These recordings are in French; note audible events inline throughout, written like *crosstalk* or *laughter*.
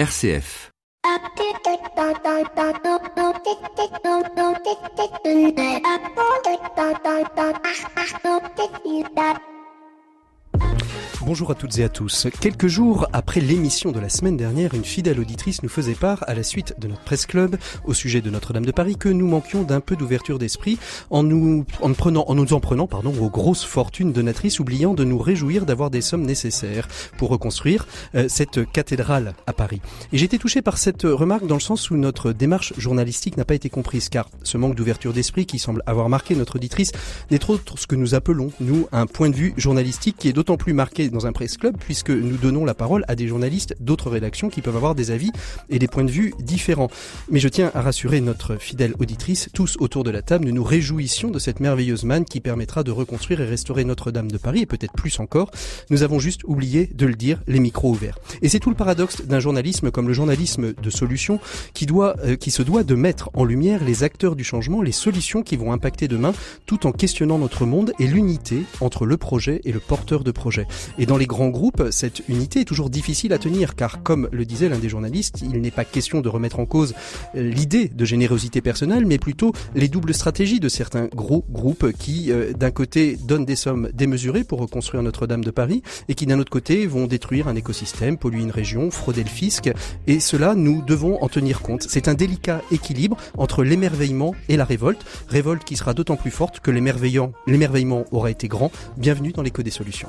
RCF. Bonjour à toutes et à tous. Quelques jours après l'émission de la semaine dernière, une fidèle auditrice nous faisait part, à la suite de notre presse club, au sujet de Notre-Dame de Paris, que nous manquions d'un peu d'ouverture d'esprit en nous en, prenant, en nous en prenant pardon, aux grosses fortunes donatrices, oubliant de nous réjouir d'avoir des sommes nécessaires pour reconstruire euh, cette cathédrale à Paris. Et j'étais touché par cette remarque dans le sens où notre démarche journalistique n'a pas été comprise, car ce manque d'ouverture d'esprit qui semble avoir marqué notre auditrice n'est autre ce que nous appelons, nous, un point de vue journalistique qui est d'autant plus marqué un presse club puisque nous donnons la parole à des journalistes d'autres rédactions qui peuvent avoir des avis et des points de vue différents. Mais je tiens à rassurer notre fidèle auditrice, tous autour de la table, nous nous réjouissions de cette merveilleuse manne qui permettra de reconstruire et restaurer Notre-Dame de Paris et peut-être plus encore. Nous avons juste oublié de le dire, les micros ouverts. Et c'est tout le paradoxe d'un journalisme comme le journalisme de solution qui doit, euh, qui se doit de mettre en lumière les acteurs du changement, les solutions qui vont impacter demain, tout en questionnant notre monde et l'unité entre le projet et le porteur de projet. Et dans les grands groupes, cette unité est toujours difficile à tenir, car comme le disait l'un des journalistes, il n'est pas question de remettre en cause euh, l'idée de générosité personnelle, mais plutôt les doubles stratégies de certains gros groupes qui, euh, d'un côté, donnent des sommes démesurées pour reconstruire Notre-Dame de Paris, et qui, d'un autre côté, vont détruire un écosystème, polluer une région, frauder le fisc, et cela, nous devons en tenir compte. C'est un délicat équilibre entre l'émerveillement et la révolte, révolte qui sera d'autant plus forte que l'émerveillement aura été grand. Bienvenue dans l'écho des solutions.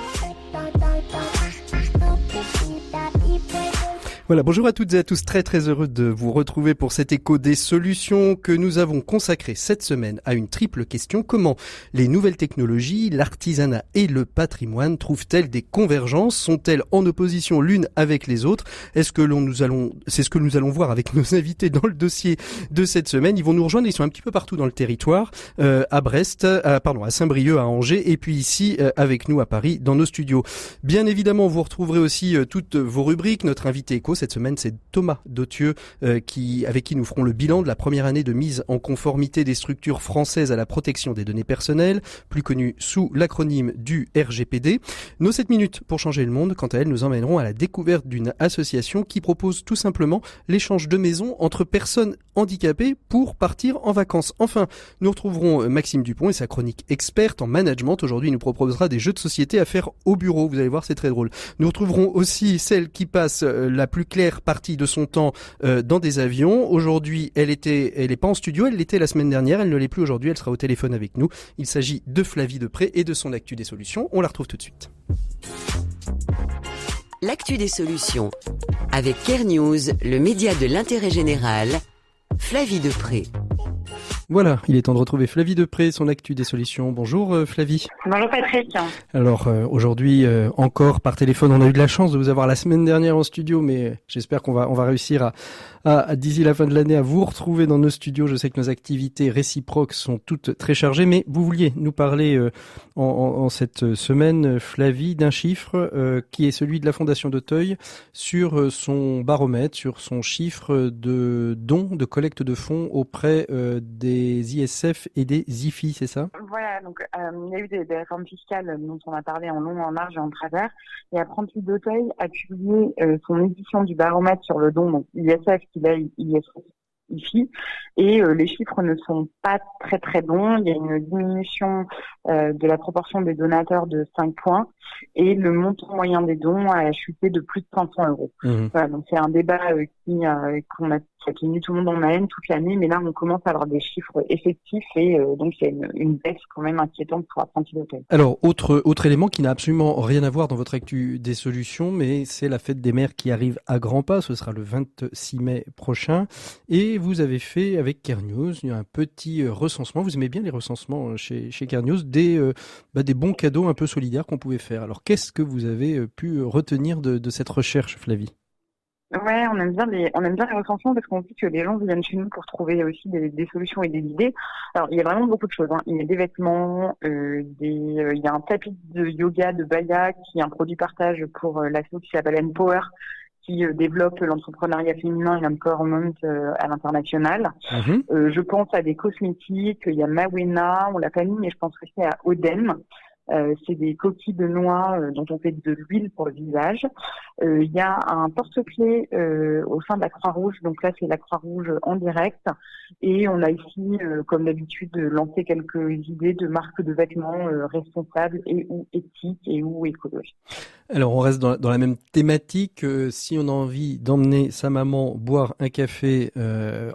Voilà, bonjour à toutes et à tous, très très heureux de vous retrouver pour cet écho des solutions que nous avons consacré cette semaine à une triple question. Comment les nouvelles technologies, l'artisanat et le patrimoine trouvent-elles des convergences? Sont-elles en opposition l'une avec les autres? Est-ce que l'on nous allons, c'est ce que nous allons voir avec *laughs* nos invités dans le dossier de cette semaine. Ils vont nous rejoindre, ils sont un petit peu partout dans le territoire, euh, à Brest, à, pardon, à Saint-Brieuc, à Angers et puis ici euh, avec nous à Paris dans nos studios. Bien évidemment, vous retrouverez aussi euh, toutes vos rubriques. Notre invité écho cette semaine, c'est Thomas Dautieux, euh, qui, avec qui nous ferons le bilan de la première année de mise en conformité des structures françaises à la protection des données personnelles, plus connues sous l'acronyme du RGPD. Nos 7 minutes pour changer le monde, quant à elles, nous emmèneront à la découverte d'une association qui propose tout simplement l'échange de maisons entre personnes handicapées pour partir en vacances. Enfin, nous retrouverons euh, Maxime Dupont et sa chronique experte en management. Aujourd'hui, il nous proposera des jeux de société à faire au bureau. Vous allez voir, c'est très drôle. Nous retrouverons aussi celle qui passe euh, la plus claire partie de son temps euh, dans des avions. Aujourd'hui, elle était, elle est pas en studio, elle l'était la semaine dernière, elle ne l'est plus aujourd'hui, elle sera au téléphone avec nous. Il s'agit de Flavie Depré et de son Actu des solutions. On la retrouve tout de suite. L'actu des solutions. Avec Care News, le média de l'intérêt général, Flavie Depré. Voilà, il est temps de retrouver Flavie Depré, son actu des solutions. Bonjour euh, Flavie. Bonjour Patrick. Alors euh, aujourd'hui euh, encore par téléphone, on a eu de la chance de vous avoir la semaine dernière en studio, mais j'espère qu'on va on va réussir à, à, d'ici la fin de l'année à vous retrouver dans nos studios. Je sais que nos activités réciproques sont toutes très chargées, mais vous vouliez nous parler en, en, cette semaine, Flavie, d'un chiffre qui est celui de la Fondation d'Auteuil sur son baromètre, sur son chiffre de dons, de collecte de fonds auprès des des ISF et des IFI, c'est ça? Voilà, donc euh, il y a eu des, réformes fiscales dont on a parlé en long, en large et en travers. Et Apprenti d'Auteuil a publié euh, son édition du baromètre sur le don, donc ISF, qu'il a ISF IFI, et euh, les chiffres ne sont pas très très bons. Il y a une diminution de la proportion des donateurs de 5 points et le montant moyen des dons a chuté de plus de 500 euros. Mmh. Voilà, donc c'est un débat qui qu'on a qui a tenu tout le monde en haleine toute l'année, mais là on commence à avoir des chiffres effectifs et euh, donc il y a une, une, baisse quand même inquiétante pour apprenti d'hôtel. Alors autre autre élément qui n'a absolument rien à voir dans votre actu des solutions, mais c'est la fête des mères qui arrive à grands pas. Ce sera le 26 mai prochain et vous avez fait avec Kernews un petit euh, recensement. Vous aimez bien les recensements euh, chez chez Kernews, des bah, des bons cadeaux un peu solidaires qu'on pouvait faire. Alors qu'est-ce que vous avez pu retenir de, de cette recherche, Flavie? Ouais, on aime bien les, on aime bien les recensements parce qu'on dit que les gens viennent chez nous pour trouver aussi des, des, solutions et des idées. Alors, il y a vraiment beaucoup de choses. Hein. Il y a des vêtements, euh, des, euh, il y a un tapis de yoga de Baya qui est un produit partage pour euh, l'asso qui s'appelle Empower qui euh, développe l'entrepreneuriat féminin et l'empowerment à l'international. Mhm. je pense à des cosmétiques, il y a Mawena, on l'a pas mis, mais je pense aussi à Odem. Euh, c'est des coquilles de noix euh, dont on fait de l'huile pour le visage. Euh, il y a un porte-clés au sein de la Croix-Rouge, donc là c'est la Croix-Rouge en direct. Et on a ici, comme d'habitude, lancé quelques idées de marques de vêtements responsables et ou éthiques et ou écologiques. Alors on reste dans, dans la même thématique. si on a envie d'emmener sa maman boire un café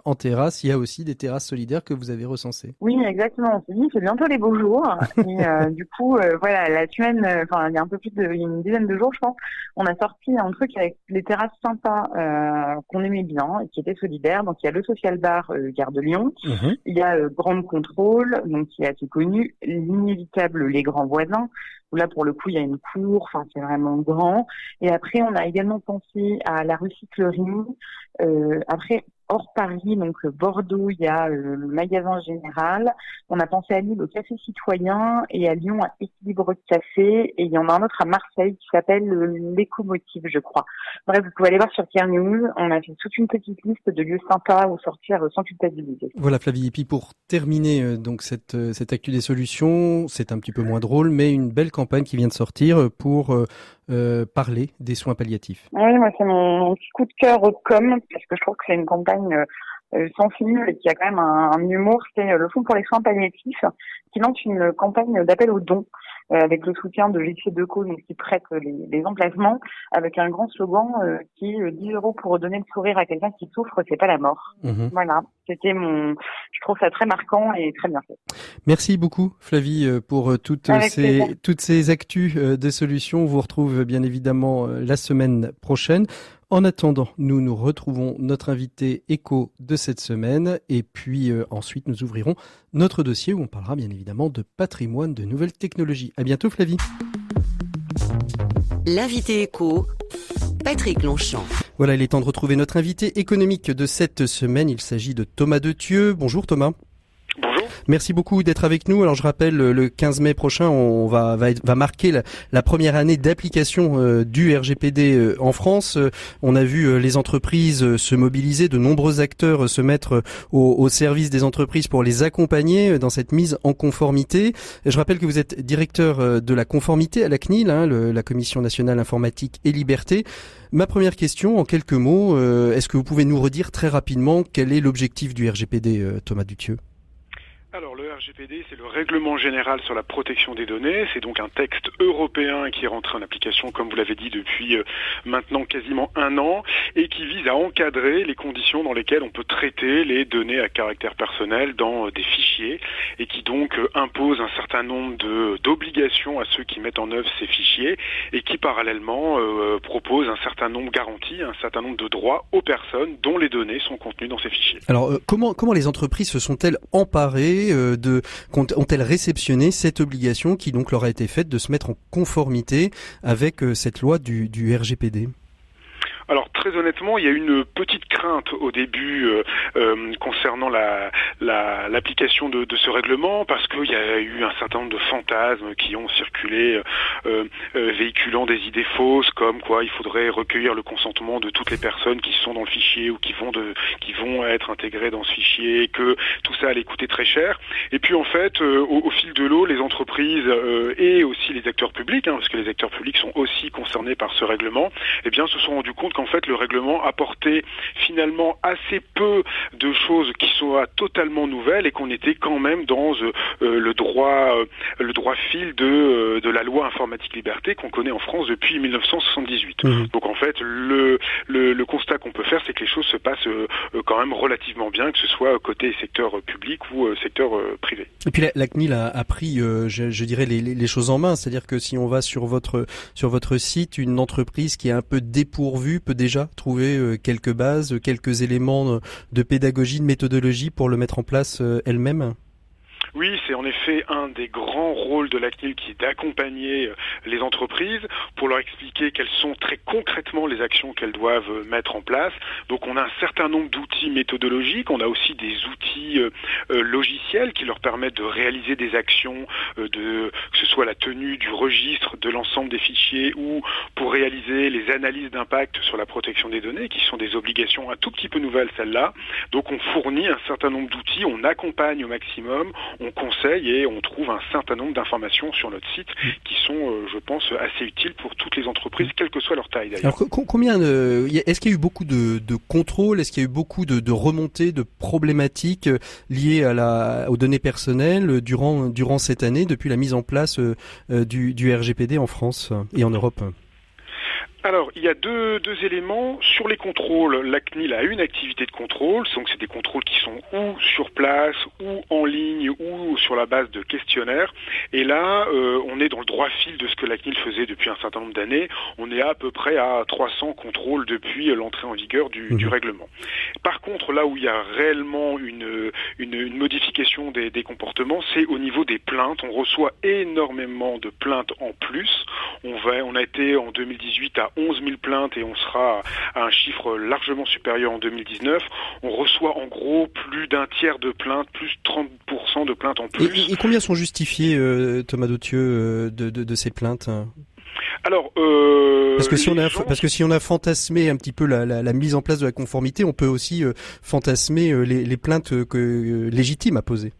en terrasse, il y a aussi des terrasses solidaires que vous avez recensées. Oui, exactement. On s'est dit c'est bientôt les beaux jours. et *laughs* du coup, voilà, la semaine, euh, enfin il y a un peu plus de, une dizaine de jours, je pense, on a sorti un truc avec les terrasses sympas euh, qu'on aimait bien et qui étaient solidaires. Donc il y a le Social Bar Gare de Lyon, mhm. il y a Grande Contrôle, donc qui est assez connu, l'inévitable Les Grands Voisins, où là pour le coup il y a une cour, enfin c'est vraiment grand. Et après on a également pensé à la recyclerie. après hors Paris, donc euh, Bordeaux, il y a euh, le magasin général. On a pensé à Lille au Café Citoyen et à Lyon à Équilibre Café. Et il y en a un autre à Marseille qui s'appelle l'Écomotive, je crois. Bref, vous pouvez aller voir sur Care News. On a fait toute une petite liste de lieux sympas où sortir sans culpabiliser. Voilà Flavie. Et puis pour terminer euh, donc cette, cette actu des solutions, c'est un petit peu moins drôle, mais une belle campagne qui vient de sortir pour euh, parler des soins palliatifs Oui, moi c'est mon, petit coup de cœur au com parce que je trouve que c'est une campagne euh, euh sensible et qui a quand même un, un humour. C'est euh, le Fonds pour les soins palliatifs qui lance une campagne d'appel aux dons avec le soutien de JC Deco, donc qui prête les, les, emplacements, avec un grand slogan euh, qui est 10 euros pour redonner le sourire à quelqu'un qui souffre, c'est pas la mort. Mhm. Voilà, c'était mon, je trouve ça très marquant et très bien fait. Merci beaucoup Flavie pour toutes ces toutes ces actus de solutions. On vous retrouve bien évidemment la semaine prochaine. En attendant, nous nous retrouvons notre invité écho de cette semaine et puis euh, ensuite nous ouvrirons notre dossier où on parlera bien évidemment de patrimoine, de nouvelles technologies. À bientôt Flavie. L'invité écho, Patrick Longchamp. Voilà, il est temps de retrouver notre invité économique de cette semaine. Il s'agit de Thomas Dethieu. Bonjour Thomas. Merci beaucoup d'être avec nous. Alors je rappelle, le 15 mai prochain, on va va, va marquer la, première année d'application euh, du RGPD euh, en France. Euh, on a vu les entreprises se mobiliser, de nombreux acteurs se mettre au, service des entreprises pour les accompagner dans cette mise en conformité. Je rappelle que vous êtes directeur de la conformité à la CNIL, hein, la Commission nationale informatique et liberté. Ma première question, en quelques mots, est-ce que vous pouvez nous redire très rapidement quel est l'objectif du RGPD, Thomas Dutieux alors le RGPD, c'est le règlement général sur la protection des données. C'est donc un texte européen qui est rentré en application, comme vous l'avez dit, depuis euh, maintenant quasiment un an, et qui vise à encadrer les conditions dans lesquelles on peut traiter les données à caractère personnel dans euh, des fichiers, et qui donc euh, impose un certain nombre d'obligations à ceux qui mettent en œuvre ces fichiers, et qui parallèlement propose un certain nombre de garanties, un certain nombre de droits aux personnes dont les données sont contenues dans ces fichiers. Alors comment comment les entreprises se sont-elles emparées de ont-elles réceptionné cette obligation qui donc leur a été faite de se mettre en conformité avec euh, cette loi du RGPD alors très honnêtement, il y a une petite crainte au début euh, euh, concernant la, l'application de, de, ce règlement parce qu'il y a eu un certain nombre de fantasmes qui ont circulé euh, véhiculant des idées fausses comme quoi il faudrait recueillir le consentement de toutes les personnes qui sont dans le fichier ou qui vont de qui vont être intégrées dans ce fichier que tout ça allait coûter très cher. Et puis en fait au, fil de l'eau les entreprises et aussi les acteurs publics hein, parce que les acteurs publics sont aussi concernés par ce règlement eh bien se sont rendus compte qu'en fait le règlement apportait finalement assez peu de choses qui soient totalement nouvelles et qu'on était quand même dans euh, euh, le droit euh, le droit fil de, de la loi informatique liberté qu'on connaît en France depuis 1978. Mmh. Donc en fait le, le, le constat qu'on peut faire c'est que les choses se passent quand même relativement bien que ce soit côté secteur public ou secteur privé. Et puis la, CNIL a, a pris je, je, dirais les, les choses en main, c'est-à-dire que si on va sur votre sur votre site une entreprise qui est un peu dépourvue peut déjà trouver euh, quelques bases, quelques éléments de pédagogie, de méthodologie pour le mettre en place euh, elle-même? Oui, c'est en effet un des grands rôles de la CNIL qui est d'accompagner euh, les entreprises pour leur expliquer quelles sont très concrètement les actions qu'elles doivent euh, mettre en place. Donc on a un certain nombre d'outils méthodologiques, on a aussi des outils euh, logiciels qui leur permettent de réaliser des actions, de, que ce soit la tenue du registre de l'ensemble des fichiers ou pour réaliser les analyses d'impact sur la protection des données, qui sont des obligations un tout petit peu nouvelles celles-là. Donc on fournit un certain nombre d'outils, on accompagne au maximum, conseille et on trouve un certain nombre d'informations sur notre site qui sont, je pense, assez utiles pour toutes les entreprises, quelle que soit leur taille d'ailleurs. Alors combien de, est-ce qu'il y a eu beaucoup de, de contrôles, est-ce qu'il y a eu beaucoup de, de remontées, de problématiques liées à la, aux données personnelles durant durant cette année depuis la mise en place du, du RGPD en France et en Europe? Alors, il y a deux, deux éléments. Sur les contrôles, la CNIL a une activité de contrôle, donc c'est des contrôles qui sont ou sur place, ou en ligne, ou sur la base de questionnaires. Et là, euh, on est dans le droit fil de ce que la CNIL faisait depuis un certain nombre d'années. On est à, peu près à 300 contrôles depuis l'entrée en vigueur du, du, mhm. règlement. Par contre, là où il y a réellement une, une, une modification des, des comportements, c'est au niveau des plaintes. On reçoit énormément de plaintes en plus. On, va, on a été en 2018 à 11 000 plaintes et on sera à un chiffre largement supérieur en 2019. On reçoit en gros plus d'un tiers de plaintes, plus 30% de plaintes en plus. Et, combien sont justifiées, euh, Thomas Dautieux, euh, de, de, de, ces plaintes alors, euh, parce que si on a parce que si on a fantasmé un petit peu la, la, la, mise en place de la conformité, on peut aussi euh, fantasmer euh, les, les, plaintes que, légitimes à poser.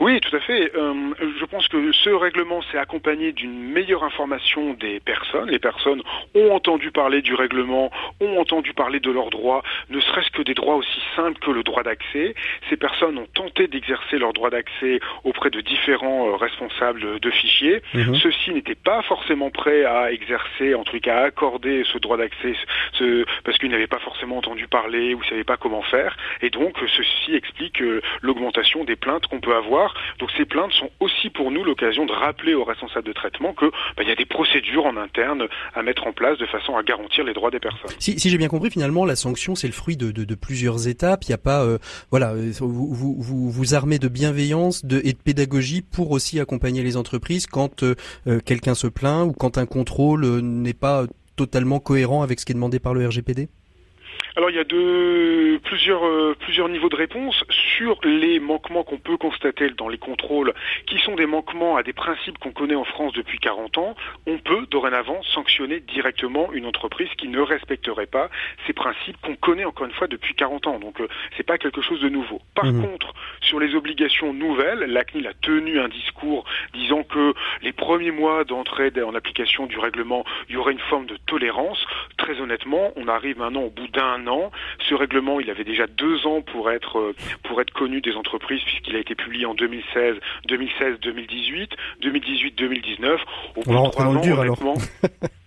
Oui, tout à fait. Euh, je pense que ce règlement s'est accompagné d'une meilleure information des personnes. Les personnes ont entendu parler du règlement, ont entendu parler de leurs droits, ne serait-ce que des droits aussi simples que le droit d'accès. Ces personnes ont tenté d'exercer leur droit d'accès auprès de différents euh, responsables de fichiers. Mhm. Ceux-ci n'étaient pas forcément prêts à exercer, en tout cas à accorder ce droit d'accès, ce, parce qu'ils n'avaient pas forcément entendu parler ou ne savaient pas comment faire. Et donc, ceci explique euh, l'augmentation des plaintes qu'on peut avoir donc ces plaintes sont aussi pour nous l'occasion de rappeler aux responsables de traitement que bah, il y a des procédures en interne à mettre en place de façon à garantir les droits des personnes. Si, j'ai bien compris, finalement, la sanction c'est le fruit de, plusieurs étapes. Il n'y a pas, euh, voilà, euh, vous, vous, armez de bienveillance et de pédagogie pour aussi accompagner les entreprises quand euh, quelqu'un se plaint ou quand un contrôle n'est pas totalement cohérent avec ce qui est demandé par le RGPD. Alors il y a de, plusieurs, euh, plusieurs niveaux de réponse sur les manquements qu'on peut constater dans les contrôles, qui sont des manquements à des principes qu'on connaît en France depuis 40 ans. On peut dorénavant sanctionner directement une entreprise qui ne respecterait pas ces principes qu'on connaît encore une fois depuis 40 ans. Donc euh, c'est pas quelque chose de nouveau. Par mmh. contre, sur les obligations nouvelles, la CNIL a tenu un discours disant que les premiers mois d'entrée en application du règlement, il y aurait une forme de tolérance. Très honnêtement, on arrive maintenant au bout d'un ce règlement, il avait déjà deux ans pour être euh, pour être connu des entreprises puisqu'il a été publié en 2016, 2016, 2018, 2018, 2019. Au bout On va rentrer dans *laughs*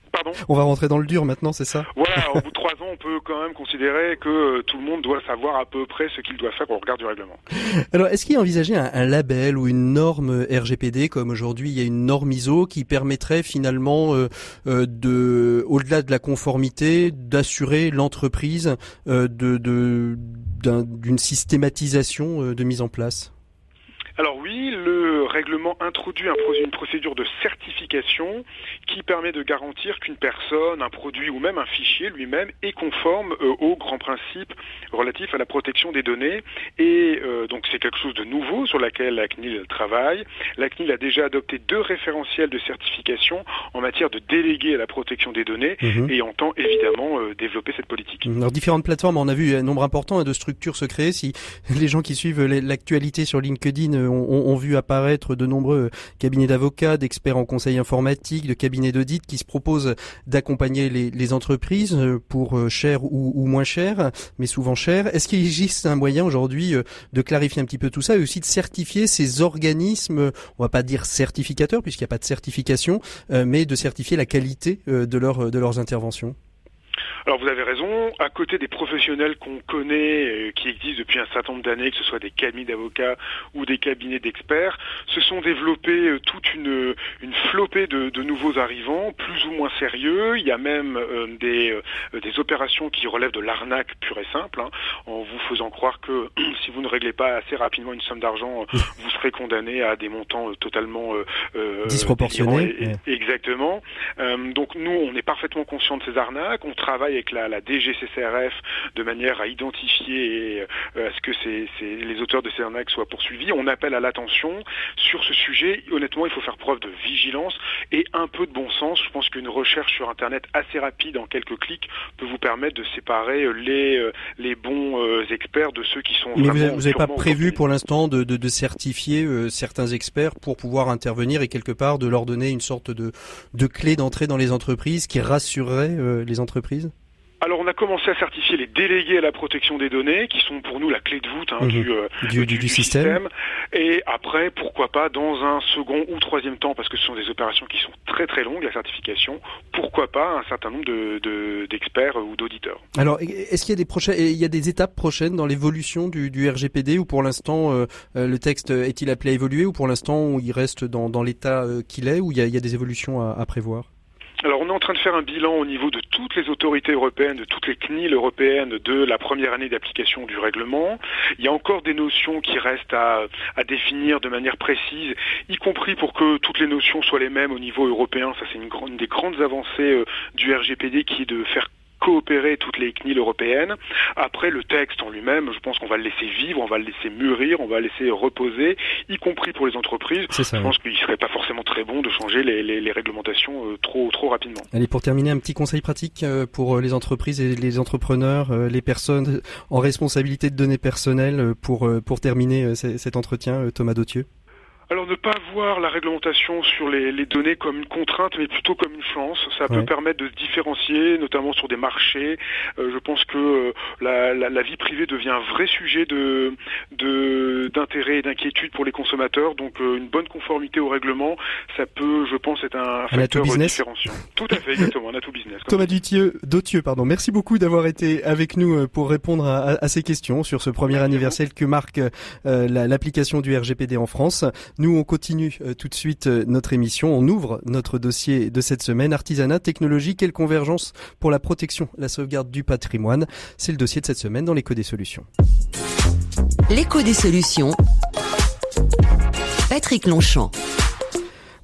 On va rentrer dans le dur maintenant, c'est ça Voilà, au bout de trois ans, on peut quand même considérer que euh, tout le monde doit savoir à peu près ce qu'il doit faire au regard du règlement. Alors, est-ce qu'il est envisagé un, label ou une norme RGPD, comme aujourd'hui il y a une norme ISO, qui permettrait finalement, euh, euh, de, au-delà de la conformité, d'assurer l'entreprise de, de, d'une systématisation de mise en place? Alors oui, le règlement introduit une procédure de certification qui permet de garantir qu'une personne, un produit ou même un fichier lui-même est conforme euh, aux grands principes relatifs à la protection des données. Et euh, donc c'est quelque chose de nouveau sur laquelle la CNIL travaille. La CNIL a déjà adopté deux référentiels de certification en matière de délégué à la protection des données mhm. et entend évidemment euh, développer cette politique. Alors différentes plateformes, on a vu un nombre important de structures se créer. Si les gens qui suivent l'actualité sur LinkedIn ont, vu apparaître de nombreux cabinets d'avocats, d'experts en conseil informatique, de cabinets d'audit qui se proposent d'accompagner les, entreprises euh, pour euh, cher ou, moins cher, mais souvent cher. Est-ce qu'il existe un moyen aujourd'hui euh, de clarifier un petit peu tout ça et aussi de certifier ces organismes, on va pas dire certificateurs puisqu'il n'y a pas de certification, mais de certifier la qualité de leurs interventions? Alors vous avez raison, à côté des professionnels qu'on connaît, euh, qui existent depuis un certain nombre d'années, que ce soit des cabinets d'avocats ou des cabinets d'experts, se sont développés euh, toute une, une flopée de, de, nouveaux arrivants, plus ou moins sérieux. Il y a même euh, des, des opérations qui relèvent de l'arnaque pure et simple, hein, en vous faisant croire que *clears throat* si vous ne réglez pas assez rapidement une somme d'argent, *laughs* vous serez condamné à des montants totalement disproportionnés. exactement. donc nous, on est parfaitement conscient de ces arnaques. On travaille avec la, la DGCCRF de manière à identifier et à ce que les auteurs de ces arnaques soient poursuivis. On appelle à l'attention sur ce sujet. Honnêtement, il faut faire preuve de vigilance et un peu de bon sens. Je pense qu'une recherche sur Internet assez rapide en quelques clics peut vous permettre de séparer les, les bons experts de ceux qui sont Mais vous n'avez pas prévu pour l'instant de, de, de, certifier certains experts pour pouvoir intervenir et quelque part de leur donner une sorte de, de clé d'entrée dans les entreprises qui rassurerait les entreprises alors on a commencé à certifier les délégués à la protection des données, qui sont pour nous la clé de voûte hein, mhm. euh, du, du, du, système. Et après, pourquoi pas, dans un second ou troisième temps, parce que ce sont des opérations qui sont très très longues, la certification, pourquoi pas un certain nombre d'experts de, ou d'auditeurs. Alors, est-ce qu'il y a des prochaines, il y a des étapes prochaines dans l'évolution du, RGPD, ou pour l'instant euh, euh, le texte est-il appelé à évoluer, ou pour l'instant il reste dans, dans l'état qu'il est, ou il y a, il y a des évolutions à, à prévoir? Alors on est en train de faire un bilan au niveau de toutes les autorités européennes, de toutes les CNIL européennes de la première année d'application du règlement. Il y a encore des notions qui restent à, définir de manière précise, y compris pour que toutes les notions soient les mêmes au niveau européen. Ça c'est une, une, des grandes avancées euh, du RGPD qui est de faire coopérer toutes les CNIL européennes. Après, le texte en lui-même, je pense qu'on va le laisser vivre, on va le laisser mûrir, on va le laisser reposer, y compris pour les entreprises. Ça, je pense qu'il serait pas forcément très bon de changer les, les, les réglementations euh, trop trop rapidement. Allez, pour terminer, un petit conseil pratique euh, pour euh, les entreprises et les entrepreneurs, les personnes en responsabilité de données personnelles pour pour terminer cet entretien, Thomas Dautieux. Alors ne pas voir la réglementation sur les, les, données comme une contrainte, mais plutôt comme une chance. Ça peut permettre de se différencier, notamment sur des marchés. Euh, je pense que euh, la, la, la vie privée devient un vrai sujet de de- d'intérêt et d'inquiétude pour les consommateurs. Donc euh, une bonne conformité au règlement, ça peut, je pense, être un facteur business. différenciant. Tout à fait, exactement, un atout business. Thomas Dutieux, pardon. Merci beaucoup d'avoir été avec nous euh, pour répondre à, à- à ces questions sur ce premier anniversaire que marque euh, la- l'application du RGPD en France. Nous, on continue euh, tout de suite euh, notre émission. On ouvre notre dossier de cette semaine. Artisanat, technologie, quelle convergence pour la protection, la sauvegarde du patrimoine. C'est le dossier de cette semaine dans l'écho des solutions. L'écho des solutions. Patrick Longchamp.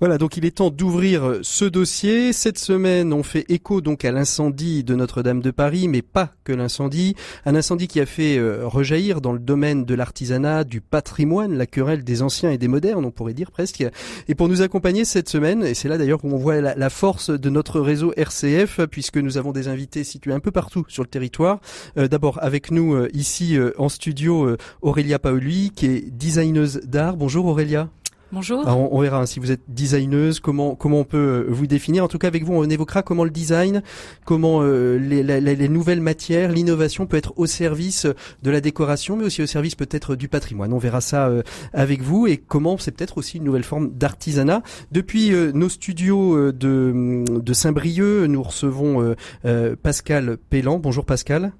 Voilà, donc il est temps d'ouvrir euh, ce dossier. Cette semaine, on fait écho donc à l'incendie de Notre-Dame de Paris, mais pas que l'incendie. Un incendie qui a fait euh, rejaillir dans le domaine de l'artisanat, du patrimoine, la querelle des anciens et des modernes, on pourrait dire presque. Et pour nous accompagner cette semaine, et c'est là d'ailleurs où on voit la, force de notre réseau RCF, puisque nous avons des invités situés un peu partout sur le territoire. Euh, D'abord avec nous ici en studio, Aurélia Paoli, qui est designeuse d'art. Bonjour Aurélia. Bonjour. On, verra hein, si vous êtes designeuse, comment comment on peut euh, vous définir. En tout cas, avec vous, on évoquera comment le design, comment euh, les, les nouvelles matières, l'innovation peut être au service de la décoration, mais aussi au service peut-être du patrimoine. On verra ça euh, avec vous et comment c'est peut-être aussi une nouvelle forme d'artisanat. Depuis euh, nos studios euh, de, de Saint-Brieuc, nous recevons euh, euh, Pascal Pellan. Bonjour Pascal.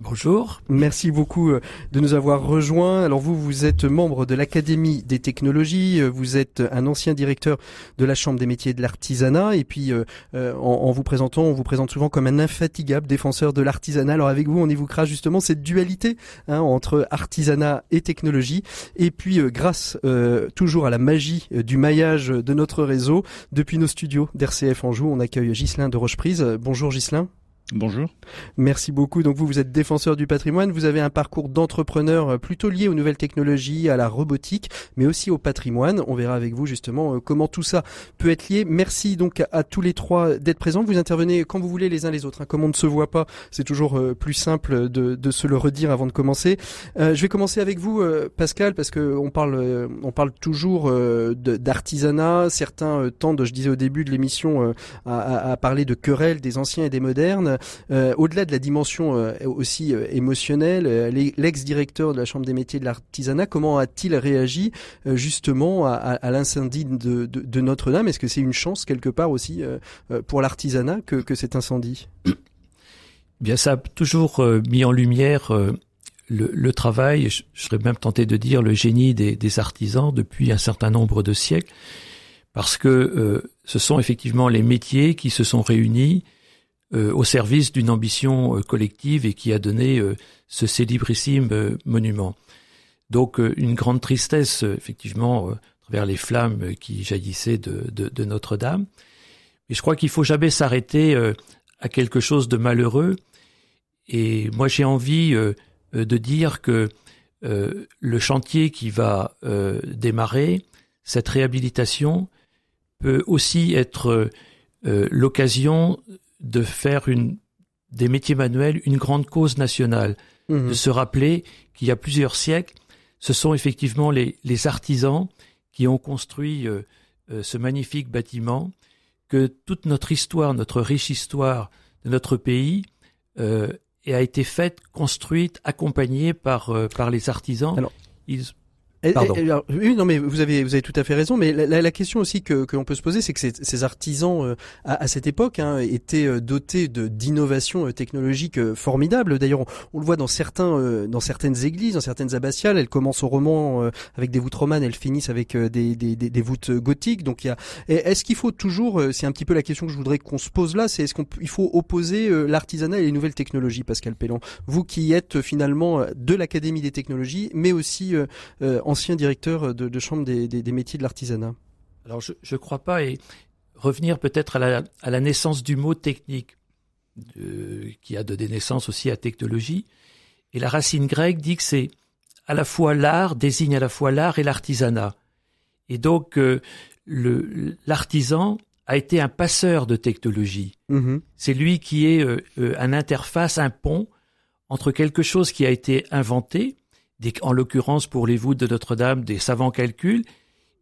Bonjour. Merci beaucoup euh, de nous avoir rejoints. Alors vous, vous êtes membre de l'Académie des technologies, euh, vous êtes un ancien directeur de la Chambre des métiers de l'artisanat, et puis euh, en, vous présentant, on vous présente souvent comme un infatigable défenseur de l'artisanat. Alors avec vous, on évoquera justement cette dualité hein, entre artisanat et technologie, et puis grâce toujours à la magie du maillage de notre réseau, depuis nos studios d'RCF Anjou, on accueille Ghislain de Rocheprise. Bonjour Ghislain. Bonjour. Merci beaucoup. Donc vous, vous êtes défenseur du patrimoine. Vous avez un parcours d'entrepreneur euh, plutôt lié aux nouvelles technologies, à la robotique, mais aussi au patrimoine. On verra avec vous justement euh, comment tout ça peut être lié. Merci donc à, tous les trois d'être présents. Vous intervenez quand vous voulez les uns les autres. hein. Comme on ne se voit pas, c'est toujours euh, plus simple de, se le redire avant de commencer. Je vais commencer avec vous, Pascal, parce que on parle, on parle toujours d'artisanat. Certains tendent, je disais au début de l'émission, à, à- à parler de querelles des anciens et des modernes. Euh, Au-delà de la dimension euh, aussi euh, émotionnelle, euh, l'ex-directeur de la Chambre des métiers de l'artisanat, comment a-t-il réagi euh, justement à, l'incendie de, Notre-Dame? Est-ce que c'est une chance quelque part aussi euh, euh, pour l'artisanat que, cet incendie? Bien, ça a toujours euh, mis en lumière euh, le, travail, je, serais même tenté de dire le génie des, artisans depuis un certain nombre de siècles, parce que euh, ce sont effectivement les métiers qui se sont réunis euh, au service d'une ambition euh, collective et qui a donné euh, ce célébrissime euh, monument. Donc euh, une grande tristesse, euh, effectivement, euh, à travers les flammes euh, qui jaillissaient de, de, de Notre-Dame. Mais je crois qu'il faut jamais s'arrêter euh, à quelque chose de malheureux, et moi j'ai envie de dire que le chantier qui va démarrer, cette réhabilitation, peut aussi être l'occasion de faire une, des métiers manuels une grande cause nationale, mmh. de se rappeler qu'il y a plusieurs siècles, ce sont effectivement les, les artisans qui ont construit euh, euh, ce magnifique bâtiment, que toute notre histoire, notre riche histoire de notre pays euh, a été faite, construite, accompagnée par, par les artisans. Alors, Ils, oui, non, mais vous avez vous avez tout à fait raison. Mais la, la question aussi que que l'on peut se poser, c'est que ces, ces artisans euh, à, à, cette époque hein, étaient euh, dotés de d'innovations euh, technologiques formidables. D'ailleurs, on, on, le voit dans certains dans certaines églises, dans certaines abbatiales. Elles commencent au roman avec des voûtes romanes, elles finissent avec des des, des, des voûtes gothiques. Donc il y a. Est-ce qu'il faut toujours C'est un petit peu la question que je voudrais qu'on se pose là. C'est est-ce qu'on il faut opposer l'artisanat et les nouvelles technologies, Pascal Pellan Vous qui êtes finalement de l'Académie des technologies, mais aussi en ancien directeur de, chambre des, métiers de l'artisanat. Alors je ne crois pas, et revenir peut-être à la, naissance du mot technique, qui a donné naissance aussi à technologie, et la racine grecque dit que c'est à la fois l'art, désigne à la fois l'art et l'artisanat. Et donc euh, l'artisan a été un passeur de technologie. Mm-hmm. C'est lui qui est euh, euh, un interface, un pont entre quelque chose qui a été inventé, en l'occurrence pour les voûtes de Notre-Dame, des savants calculs,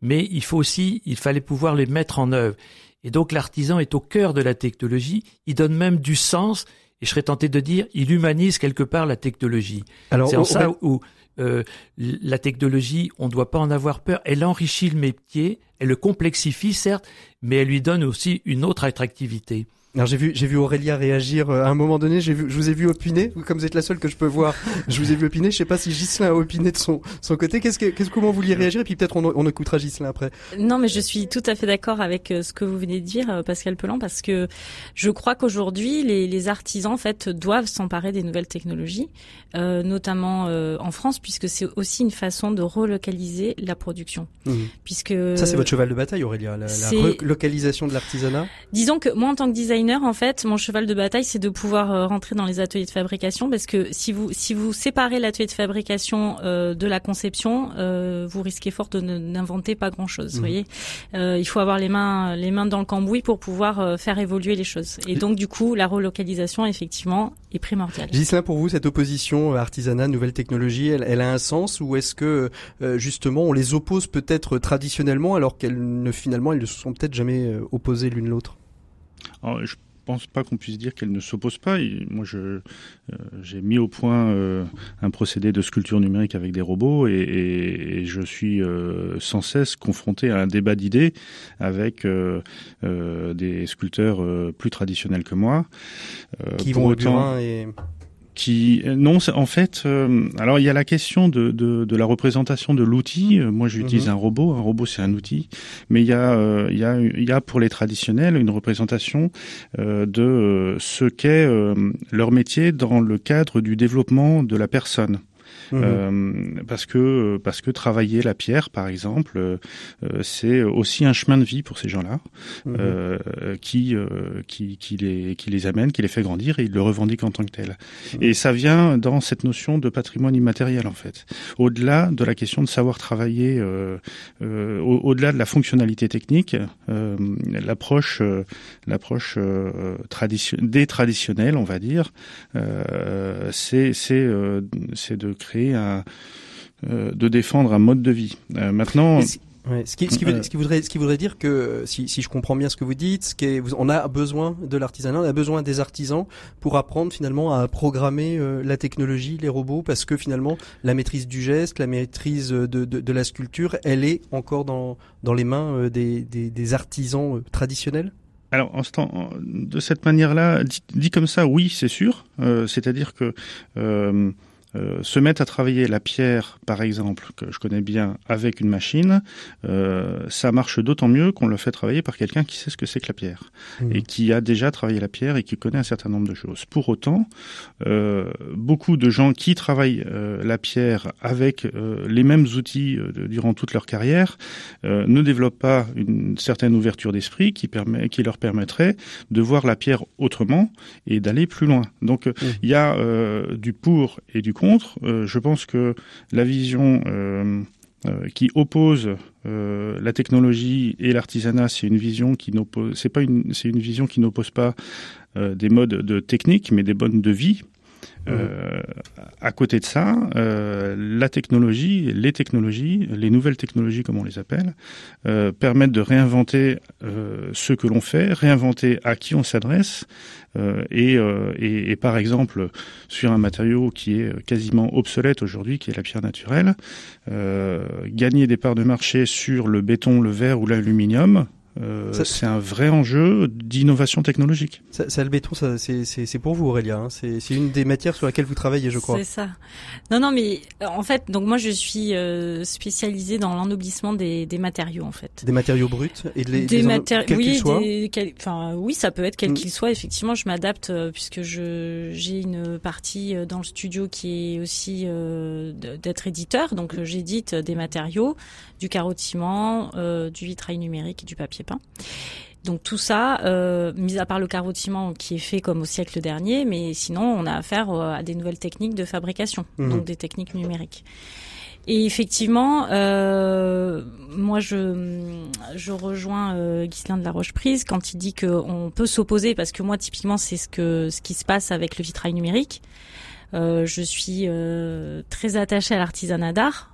mais il faut aussi, il fallait pouvoir les mettre en œuvre. Et donc l'artisan est au cœur de la technologie, il donne même du sens, et je serais tenté de dire, il humanise quelque part la technologie. C'est en ça où euh, la technologie, on ne doit pas en avoir peur, elle enrichit le métier, elle le complexifie certes, mais elle lui donne aussi une autre attractivité. Alors j'ai vu j'ai vu Aurélia réagir euh, à un moment donné. J'ai vu je vous ai vu opiner. Comme vous êtes la seule que je peux voir, je vous ai vu opiner. Je sais pas si Gislin a opiné de son son côté. Qu'est-ce que qu'est-ce comment vous vouliez réagir? Et puis peut-être on, on écoutera Gislin après. Non mais je suis tout à fait d'accord avec euh, ce que vous venez de dire euh, Pascal Pelan parce que je crois qu'aujourd'hui les, les artisans en fait doivent s'emparer des nouvelles technologies, euh, notamment en France puisque c'est aussi une façon de relocaliser la production. Mmh. Puisque ça c'est votre cheval de bataille Aurélia, la, la relocalisation de l'artisanat? Disons que moi en tant que designer en fait, mon cheval de bataille, c'est de pouvoir euh, rentrer dans les ateliers de fabrication parce que si vous si vous séparez l'atelier de fabrication euh, de la conception, euh, vous risquez fort de n'inventer pas grand chose. Vous mmh. voyez, il faut avoir les mains les mains dans le cambouis pour pouvoir faire évoluer les choses. Et donc du coup, la relocalisation effectivement est primordiale. Gislain, pour vous, cette opposition artisanat nouvelle technologie, elle, elle a un sens ou est-ce que justement on les oppose peut-être traditionnellement alors qu'elles ne finalement elles ne se sont peut-être jamais opposées l'une l'autre? Alors, je pense pas qu'on puisse dire qu'elle ne s'oppose pas. moi, je euh, j'ai mis au point euh, un procédé de sculpture numérique avec des robots et, et, je suis euh, sans cesse confronté à un débat d'idées avec des sculpteurs plus traditionnels que moi. qui vont autant... et qui non en fait euh, alors il y a la question de, de, de la représentation de l'outil. Euh, moi j'utilise mhm. un robot. Un robot c'est un outil. Mais il y a euh, il y a il y a pour les traditionnels une représentation de ce qu'est leur métier dans le cadre du développement de la personne Mhm. Euh, parce que parce que travailler la pierre, par exemple, euh, c'est aussi un chemin de vie pour ces gens-là mhm. euh, qui qui qui les qui les amène, qui les fait grandir et ils le revendiquent en tant que tel. Mhm. Et ça vient dans cette notion de patrimoine immatériel en fait. Au-delà de la question de savoir travailler, au-delà de la fonctionnalité technique, l'approche l'approche tradition des traditionnels, on va dire, c'est c'est c'est de créer un, euh, de défendre un mode de vie. Euh, maintenant. ce, qui, ce, qui ce, qui, voudrait, ce qui voudrait dire que, si, si je comprends bien ce que vous dites, ce qui on a besoin de l'artisanat, on a besoin des artisans pour apprendre finalement à programmer euh, la technologie, les robots, parce que finalement la maîtrise du geste, la maîtrise de, de, de la sculpture, elle est encore dans, dans les mains des, des, des artisans traditionnels? Alors, de cette manière-là, dit, dit, comme ça, oui, c'est sûr. C'est-à-dire que euh, se mettent à travailler la pierre, par exemple, que je connais bien, avec une machine, euh, ça marche d'autant mieux qu'on le fait travailler par quelqu'un qui sait ce que c'est que la pierre Mmh. et qui a déjà travaillé la pierre et qui connaît un certain nombre de choses. Pour autant, euh, beaucoup de gens qui travaillent euh, la pierre avec euh, les mêmes outils durant toute leur carrière euh, ne développent pas une certaine ouverture d'esprit qui, permet, qui leur permettrait de voir la pierre autrement et d'aller plus loin. Donc Mmh. il y a euh, du pour et du contre. Euh, je pense que la vision euh, euh, qui oppose la technologie et l'artisanat, c'est une vision qui n'oppose, pas une, vision qui n'oppose pas des modes de technique, mais des modes de vie. Euh, à côté de ça, euh, la technologie, les technologies, les nouvelles technologies comme on les appelle, euh, permettent de réinventer ce que l'on fait, réinventer à qui on s'adresse, et, et, et par exemple sur un matériau qui est quasiment obsolète aujourd'hui, qui est la pierre naturelle, gagner des parts de marché sur le béton, le verre ou l'aluminium. Euh, Ça- c'est un vrai enjeu d'innovation technologique. Ça, ça, le béton, ça, c'est, c'est, c'est pour vous, Aurélia. Hein. C'est, c'est une des matières sur laquelle vous travaillez, je crois. C'est ça. Non, non, mais euh, en fait, donc moi je suis euh, spécialisée dans l'ennoblissement des, des matériaux en fait. Des matériaux bruts et de les, des les en- matériaux, quels qu'ils oui, soient. des- quel- enfin oui, ça peut être quel Mm. qu'il soit. Effectivement, je m'adapte euh, puisque je j'ai une partie euh, dans le studio qui est aussi euh, d'être éditeur, donc euh, j'édite des matériaux, du carotiment, euh, du vitrail numérique et du papier peint. Donc tout ça, euh, mis à part le carotiment qui est fait comme au siècle dernier, mais sinon on a affaire euh, à des nouvelles techniques de fabrication, Mhm. donc des techniques numériques. Et effectivement, euh, moi je je rejoins euh, Ghislain de la Roche-Prise quand il dit qu'on peut s'opposer parce que moi typiquement c'est ce que ce qui se passe avec le vitrail numérique. Euh, je suis euh, très attachée à l'artisanat d'art.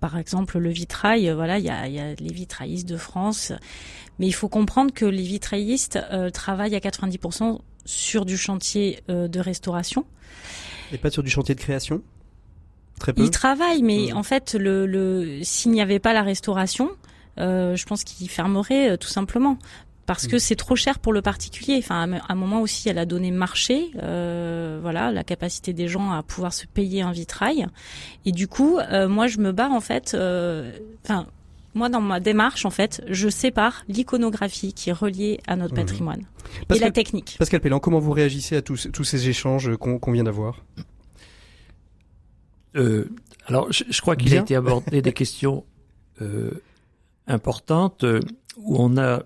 Par exemple, le vitrail, voilà, il y a, il y a les vitraillistes de France, mais il faut comprendre que les vitraillistes euh, travaillent à 90% sur du chantier euh, de restauration. Et pas sur du chantier de création? Très peu? Ils travaillent, mais en fait, le, le s'il n'y avait pas la restauration, euh, je pense qu'ils fermeraient euh, tout simplement. Parce que c'est trop cher pour le particulier. Enfin, à un- moment aussi, y a la donnée marché, euh, voilà, la capacité des gens à pouvoir se payer un vitrail. Et du coup, euh, moi, je me bats en fait. euh, Enfin, moi, dans ma démarche, en fait, je sépare l'iconographie qui est reliée à notre Mhm. patrimoine et Pascal, la technique. Pascal Pellan, comment vous réagissez à tous, tous ces échanges qu'on, vient d'avoir? Euh, alors, je, je crois qu'il a été abordé des *laughs* questions euh, importantes euh, où on a.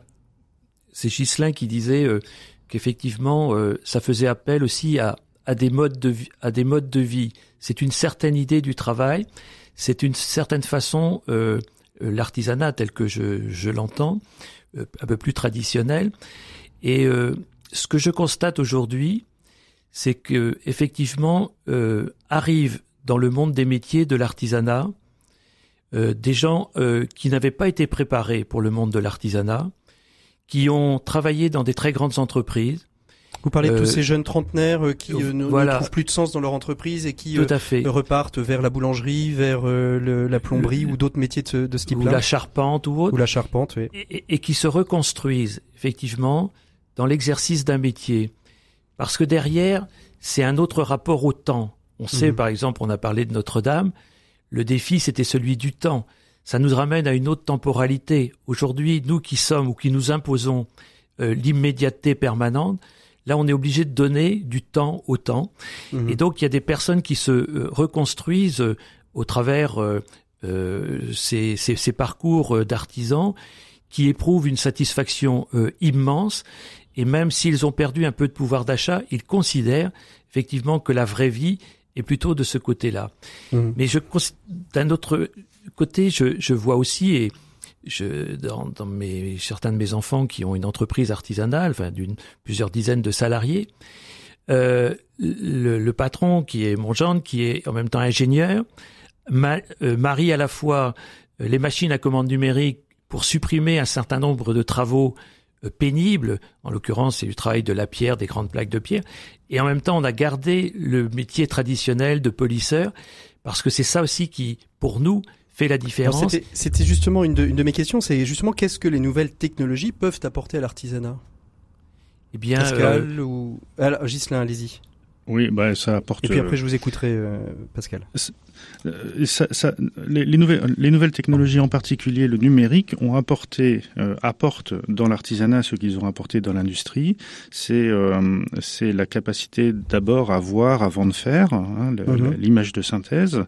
C'est Ghislain qui disait euh, qu'effectivement, euh, ça faisait appel aussi à, des modes de vie, à des modes de vie. C'est une certaine idée du travail, c'est une certaine façon euh, l'artisanat tel que je, je l'entends, un peu plus traditionnel. Et ce que je constate aujourd'hui, c'est que effectivement arrivent dans le monde des métiers de l'artisanat des gens qui n'avaient pas été préparés pour le monde de l'artisanat, qui ont travaillé dans des très grandes entreprises. Vous parlez de tous Euh, ces jeunes trentenaires euh, qui euh, ne, trouvent plus de sens dans leur entreprise et qui Tout à fait. repartent vers la boulangerie, vers le- la plomberie Le- ou d'autres métiers de ce, de ce Ou type-là. la charpente ou autre. Ou la charpente, oui. et, et- et qui se reconstruisent effectivement dans l'exercice d'un métier. Parce que derrière, c'est un autre rapport au temps. On sait, Mhm. par exemple, on a parlé de Notre-Dame, le défi, c'était celui du temps. Ça nous ramène à une autre temporalité. Aujourd'hui, nous qui sommes ou qui nous imposons euh, l'immédiateté permanente, là, on est obligé de donner du temps au temps. Mhm. Et donc, il y a des personnes qui se euh, reconstruisent euh, au travers euh, euh, ces, ces- ces parcours d'artisans qui éprouvent une satisfaction euh, immense. Et même s'ils ont perdu un peu de pouvoir d'achat, ils considèrent effectivement que la vraie vie est plutôt de ce côté-là. Mhm. Mais je d'un autre côté, je, vois aussi et je, dans, dans mes, certains de mes enfants qui ont une entreprise artisanale, enfin d'une plusieurs dizaines de salariés, euh, le, le patron qui est mon gendre, qui est en même temps ingénieur, ma- euh, marie à la fois euh, les machines à commande numérique pour supprimer un certain nombre de travaux euh, pénibles, en l'occurrence c'est du travail de la pierre, des grandes plaques de pierre, et en même temps on a gardé le métier traditionnel de polisseur, parce que c'est ça aussi qui, pour nous, fait la différence. C'était justement une de, une de mes questions, c'est justement qu'est-ce que les nouvelles technologies peuvent apporter à l'artisanat? Eh bien, euh, Pascal ou... Alors, Ghislain, allez-y. Oui, bah ça apporte. Et puis après, je vous écouterai, Pascal. Euh, ça, ça, les, les, nouvelles, les nouvelles technologies, en particulier le numérique, ont apporté, euh, apportent dans l'artisanat ce qu'ils ont apporté dans l'industrie. C'est euh, la capacité d'abord à voir avant de faire, hein, mhm. l'image de synthèse,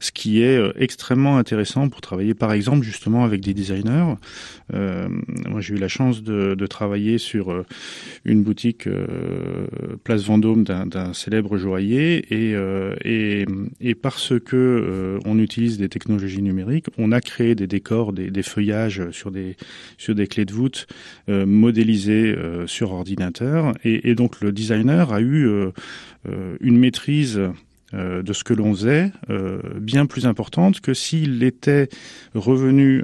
ce qui est euh, extrêmement intéressant pour travailler, par exemple, justement avec des designers. Euh, moi, j'ai eu la chance de, de travailler sur une boutique Place Vendôme d'un célèbre joaillier et, et parce que euh, on utilise des technologies numériques, on a créé des décors, des, feuillages sur des sur des clés de voûte euh, modélisées euh, sur ordinateur, et, donc le designer a eu une maîtrise de ce que l'on faisait bien plus importante que s'il était revenu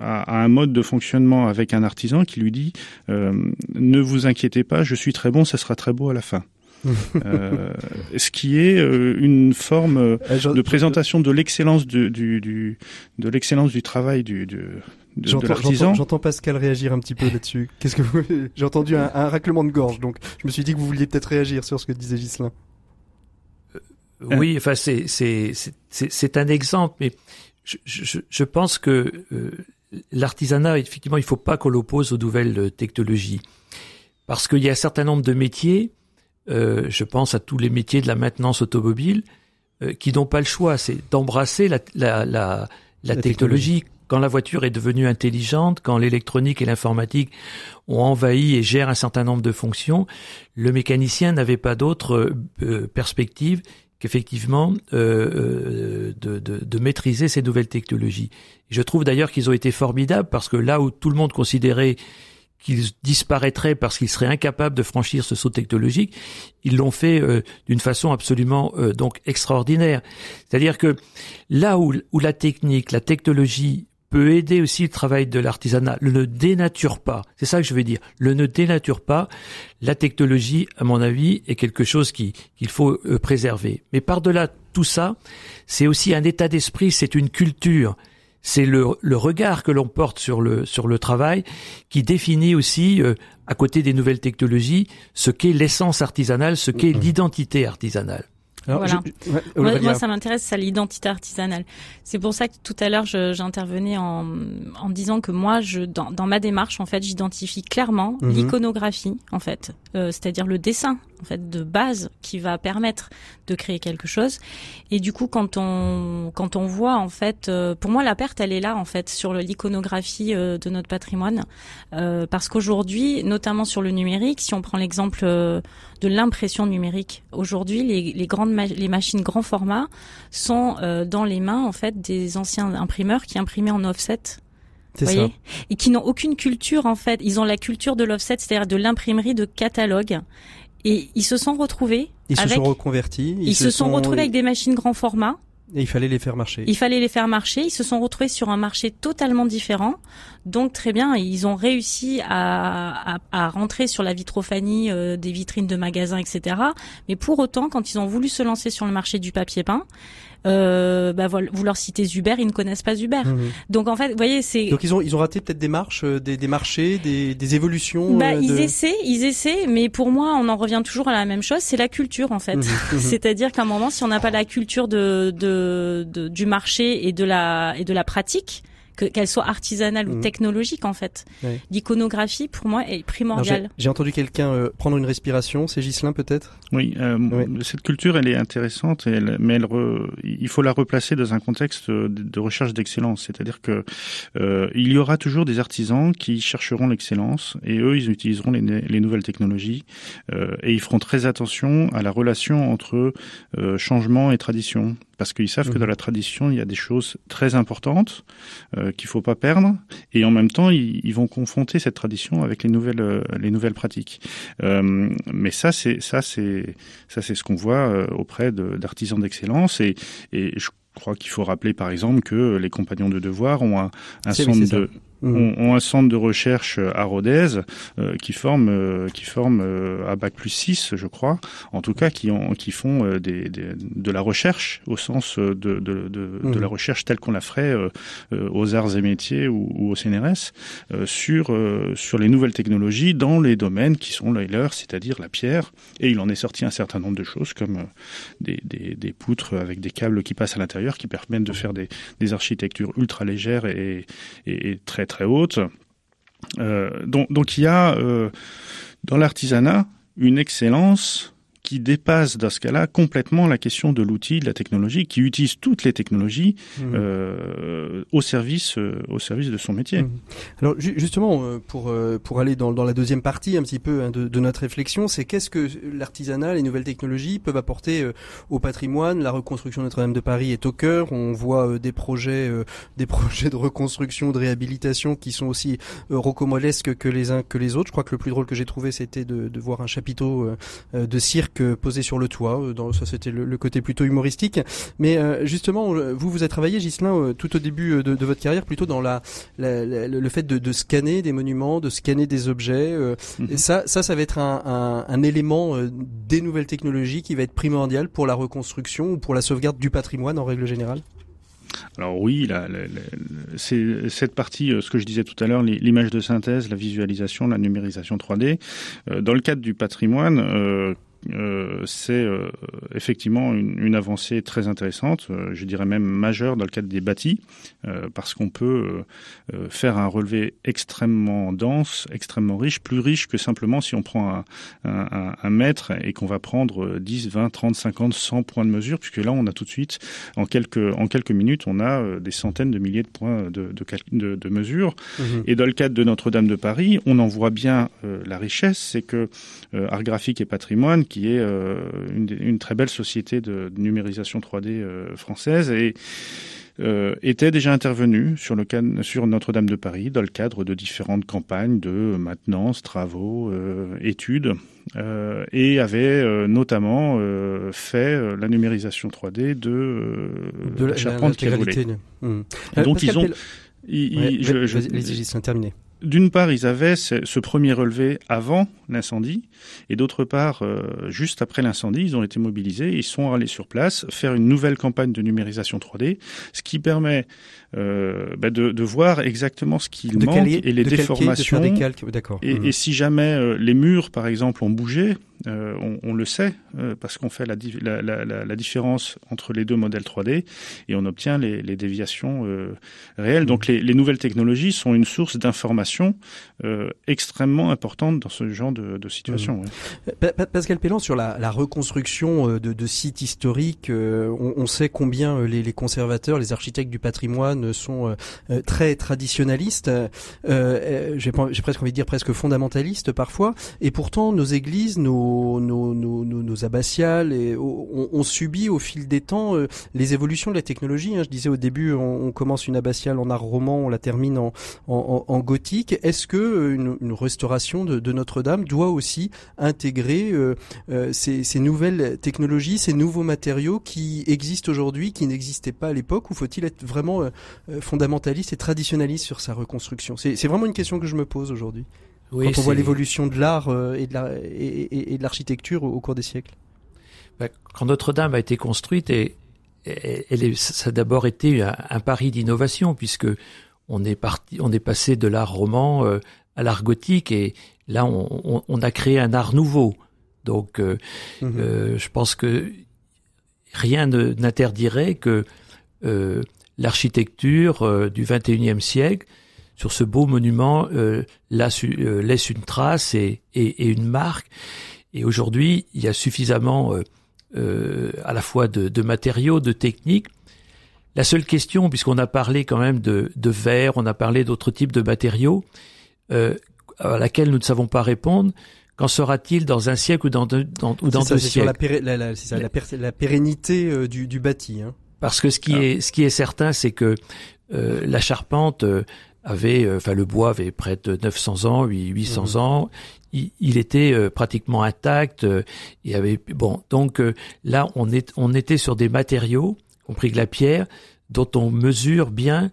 à, un mode de fonctionnement avec un artisan qui lui dit ne vous inquiétez pas, je suis très bon, ça sera très beau à la fin. Euh, ce qui est euh, une forme euh, de présentation de l'excellence du, du, de l'excellence du travail du, du J'entends, Pascal réagir un petit peu là-dessus. Qu'est-ce que vous... *laughs* J'ai entendu un, un, raclement de gorge, donc je me suis dit que vous vouliez peut-être réagir sur ce que disait Gislin. oui, enfin c'est c'est c'est un exemple, mais je, je, je pense que l'artisanat, effectivement, il faut pas qu'on l'oppose aux nouvelles technologies, parce qu'il y a un certain nombre de métiers euh, je pense à tous les métiers de la maintenance automobile, euh, qui n'ont pas le choix, c'est d'embrasser la, la, la, la technologie. Quand la voiture est devenue intelligente, quand l'électronique et l'informatique ont envahi et gèrent un certain nombre de fonctions, le mécanicien n'avait pas d'autre euh, perspective qu'effectivement euh, de, de, de, maîtriser ces nouvelles technologies. Je trouve d'ailleurs qu'ils ont été formidables parce que là où tout le monde considérait qu'ils disparaîtraient parce qu'ils seraient incapables de franchir ce saut technologique, ils l'ont fait euh, d'une façon absolument euh, donc extraordinaire. C'est-à-dire que là où, où la technique, la technologie peut aider aussi le travail de l'artisanat, le ne dénature pas. C'est ça que je veux dire. Le ne dénature pas. La technologie, à mon avis, est quelque chose qu'il faut euh, préserver. Mais par-delà tout ça, c'est aussi un état d'esprit, c'est une culture c'est le, le, regard que l'on porte sur le, sur le travail qui définit aussi, euh, à côté des nouvelles technologies, ce qu'est l'essence artisanale, ce qu'est mm-hmm. l'identité artisanale voilà. moi, ça m'intéresse, ça l'identité artisanale. C'est pour ça que tout à l'heure, j'intervenais en, en disant que moi, je, dans, dans ma démarche, en fait, j'identifie clairement mhm. l'iconographie, en fait, euh, c'est-à-dire le dessin, en fait, de base qui va permettre de créer quelque chose. Et du coup, quand on quand on voit, en fait, euh, pour moi, la perte, elle est là, en fait, sur l'iconographie euh, de notre patrimoine, parce qu'aujourd'hui, notamment sur le numérique, si on prend l'exemple de l'impression numérique. Aujourd'hui, les, les, grandes les machines grand format sont euh, dans les mains en fait des anciens imprimeurs qui imprimaient en offset. Vous voyez? Et qui n'ont aucune culture en fait. Ils ont la culture de l'offset, c'est-à-dire de l'imprimerie de catalogue. Et ils se sont retrouvés. Ils se sont reconvertis. Ils, se, sont, retrouvés avec des machines grand format. Et il fallait les faire marcher. Il fallait les faire marcher. Ils se sont retrouvés sur un marché totalement différent. Donc très bien, ils ont réussi à, à, à rentrer sur la vitrophanie euh, des vitrines de magasins, etc. Mais pour autant, quand ils ont voulu se lancer sur le marché du papier peint, euh, bah, vous leur citez Uber, ils ne connaissent pas Uber. Mmh. Donc en fait, vous voyez, c'est donc ils ont ils ont raté peut-être des marches, euh, des, des marchés, des, des évolutions. Bah, ils essaient, ils essaient, mais pour moi, on en revient toujours à la même chose, c'est la culture en fait. Mmh. *laughs* Mmh. C'est-à-dire qu'à un moment, si on n'a pas la culture de, de, de, du marché et de la et de la pratique, qu'elle soit artisanale ou mhm. technologique en fait. L'iconographie pour moi est primordiale. J'ai entendu quelqu'un euh, prendre une respiration, c'est Gislin peut-être? Oui, euh, cette culture elle est intéressante, elle, mais elle il faut la replacer dans un contexte de, recherche d'excellence, c'est-à-dire que euh, il y aura toujours des artisans qui chercheront l'excellence et eux ils utiliseront les, les nouvelles technologies et ils feront très attention à la relation entre changement et tradition parce qu'ils savent que dans mhm. la tradition, il y a des choses très importantes euh, qu'il faut pas perdre, et en même temps, ils, ils, vont confronter cette tradition avec les nouvelles euh, les nouvelles pratiques. Euh, mais ça, c'est ça, c'est ça, c'est ce qu'on voit euh, auprès d'artisans d'excellence, et, et je crois qu'il faut rappeler par exemple que les compagnons de devoir ont un, un centre de mmh. ont, un centre de recherche à Rodez qui forme qui forme à bac plus 6, je crois, en tout cas qui ont qui font des, de la recherche au sens de de, de, de la recherche telle qu'on la ferait aux arts et métiers ou, ou au CNRS sur sur les nouvelles technologies dans les domaines qui sont les leurs, c'est-à-dire la pierre. Et il en est sorti un certain nombre de choses comme des, des, des poutres avec des câbles qui passent à l'intérieur qui permettent de faire des, des architectures ultra légères et, et, très très hautes. Euh, donc, donc, il y a euh, dans l'artisanat une excellence qui dépasse dans ce cas-là complètement la question de l'outil, de la technologie, qui utilise toutes les technologies mmh. euh, au service euh, au service de son métier. Mmh. Alors justement, euh, pour euh, pour aller dans, dans la deuxième partie un petit peu hein, de, de, notre réflexion, c'est qu'est-ce que l'artisanat, les nouvelles technologies peuvent apporter au patrimoine? La reconstruction de Notre-Dame de Paris est au cœur. On voit des projets *laughs* des projets de reconstruction, de réhabilitation qui sont aussi rocambolesques que les uns que les autres. Je crois que le plus drôle que j'ai trouvé, c'était de, de voir un chapiteau de cirque posé sur le toit. Euh, dans, ça, c'était le, côté plutôt humoristique. Mais euh, justement, euh, vous, vous avez travaillé, Gislin, tout au début de, votre carrière, plutôt dans la, le fait de, scanner des monuments, de scanner des objets. Mhm. et ça, ça, ça va être un, un, élément des nouvelles technologies qui va être primordial pour la reconstruction ou pour la sauvegarde du patrimoine en règle générale? Alors oui, c'est cette partie, ce que je disais tout à l'heure, l'image de synthèse, la visualisation, la numérisation 3D. dans le cadre du patrimoine, c'est euh, effectivement une, une, avancée très intéressante, euh, je dirais même majeure dans le cadre des bâtis, parce qu'on peut faire un relevé extrêmement dense, extrêmement riche, plus riche que simplement si on prend un, un, un mètre et qu'on va prendre 10, 20, 30, 50, 100 points de mesure, puisque là on a tout de suite, en quelques, en quelques minutes, on a des centaines de milliers de points de, de, de, de mesure. Mmh. Et dans le cadre de Notre-Dame de Paris, on en voit bien la richesse, c'est que Art Graphique et Patrimoine, qui est euh, une, très belle société de, numérisation 3D euh, française et euh, était déjà intervenu sur, le sur Notre-Dame de Paris dans le cadre de différentes campagnes de maintenance, travaux, études, et avait notamment fait la numérisation 3D de, de la, charpente qui mmh. Donc ils ont... je, terminé d'une part, ils avaient ce, premier relevé avant l'incendie, et d'autre part, euh, juste après l'incendie, ils ont été mobilisés, ils sont allés sur place faire une nouvelle campagne de numérisation 3D, ce qui permet euh, bah de, de, voir exactement ce qu'il manque et les déformations. Et, mmh. et, si jamais euh, les murs, par exemple, ont bougé, euh, on, on, le sait euh, parce qu'on fait la, la, la, la, différence entre les deux modèles 3D et on obtient les, les déviations euh, réelles. Donc les, les, nouvelles technologies sont une source d'information extrêmement importante dans ce genre de, de situation. Mmh. Pascal Pellan, sur la, reconstruction de, de, sites historiques, on, on, sait combien les, les conservateurs, les architectes du patrimoine sont euh, très traditionnalistes, euh, j'ai presque envie de dire presque fondamentalistes parfois, et pourtant nos églises, nos, nos, nos, nos abbatiales et, ont, subi au fil des temps euh, les évolutions de la technologie. Hein. Je disais au début, on, commence une abbatiale en art roman, on la termine en, en, en gothique. Est-ce que une, une restauration de, de Notre-Dame doit aussi intégrer ces, ces nouvelles technologies, ces nouveaux matériaux qui existent aujourd'hui, qui n'existaient pas à l'époque, ou faut-il être vraiment euh, fondamentaliste et traditionnaliste sur sa reconstruction? C'est vraiment une question que je me pose aujourd'hui. Oui, quand on voit l'évolution de l'art euh, et de l'architecture au, cours des siècles. Bah, quand Notre-Dame a été construite, et, elle ça a d'abord été un, pari d'innovation puisque on est parti, on est passé de l'art roman euh, à l'art gothique et là on, a créé un art nouveau. Donc, mmh je pense que rien n'interdirait que l'architecture euh, du 21e siècle sur ce beau monument euh, euh, laisse une trace et, et, une marque. Et aujourd'hui, il y a suffisamment à la fois de, de, matériaux, de techniques. La seule question, puisqu'on a parlé quand même de, de verre, on a parlé d'autres types de matériaux, à laquelle nous ne savons pas répondre, Qu'en sera-t-il dans un siècle ou dans deux, dans, ou dans deux siècles la, la, ça, la, la, pérennité du, du bâti. Hein. Parce que ce qui ah. est ce qui est certain, c'est que euh, la charpente euh, avait, euh, enfin le bois avait près de 900 ans, 800 mhm. ans. Il, était pratiquement intact. il y avait bon, donc là on est on était sur des matériaux, compris que la pierre, dont on mesure bien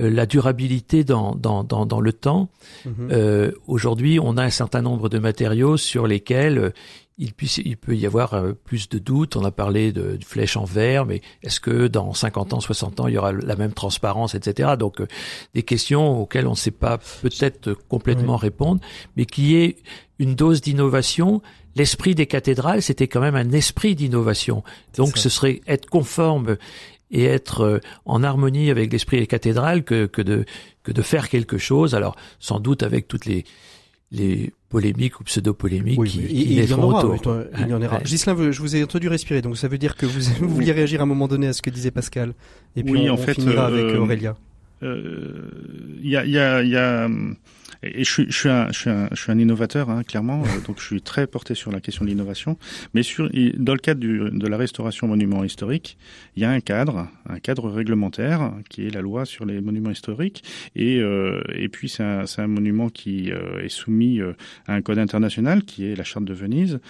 euh, la durabilité dans, dans, dans, dans le temps. Mhm. Euh, Aujourd'hui, on a un certain nombre de matériaux sur lesquels euh, il, puisse, il peut y avoir euh, plus de doutes. On a parlé de, de flèches en verre, mais est-ce que dans 50 ans, 60 ans, il y aura la même transparence, etc. Donc, euh, des questions auxquelles on ne sait pas peut-être complètement répondre, mais qui est une dose d'innovation. L'esprit des cathédrales, c'était quand même un esprit d'innovation. Donc, ce serait être conforme et être euh, en harmonie avec l'esprit des cathédrales que, que de que de faire quelque chose. Alors sans doute avec toutes les les polémiques ou pseudo-polémiques Oui, qui, il, il y en aura. autour. oui, toi, il y en aura. Ouais. Vous- je vous ai entendu respirer, donc ça veut dire que vous, vous vouliez réagir à un moment donné à ce que disait Pascal. Et puis Oui, on, en on fait, finira avec euh, Aurélia. Euh, Il y a, il y a, il y a, et je je suis un, je suis un, je suis un innovateur, hein, clairement. euh, donc, je suis très porté sur la question de l'innovation. Mais sur, dans le cadre du, de la restauration monument historique, il y a un cadre, un cadre réglementaire qui est la loi sur les monuments historiques. Et, euh, et puis, c'est un, un monument qui euh, est soumis euh, à un code international qui est la Charte de Venise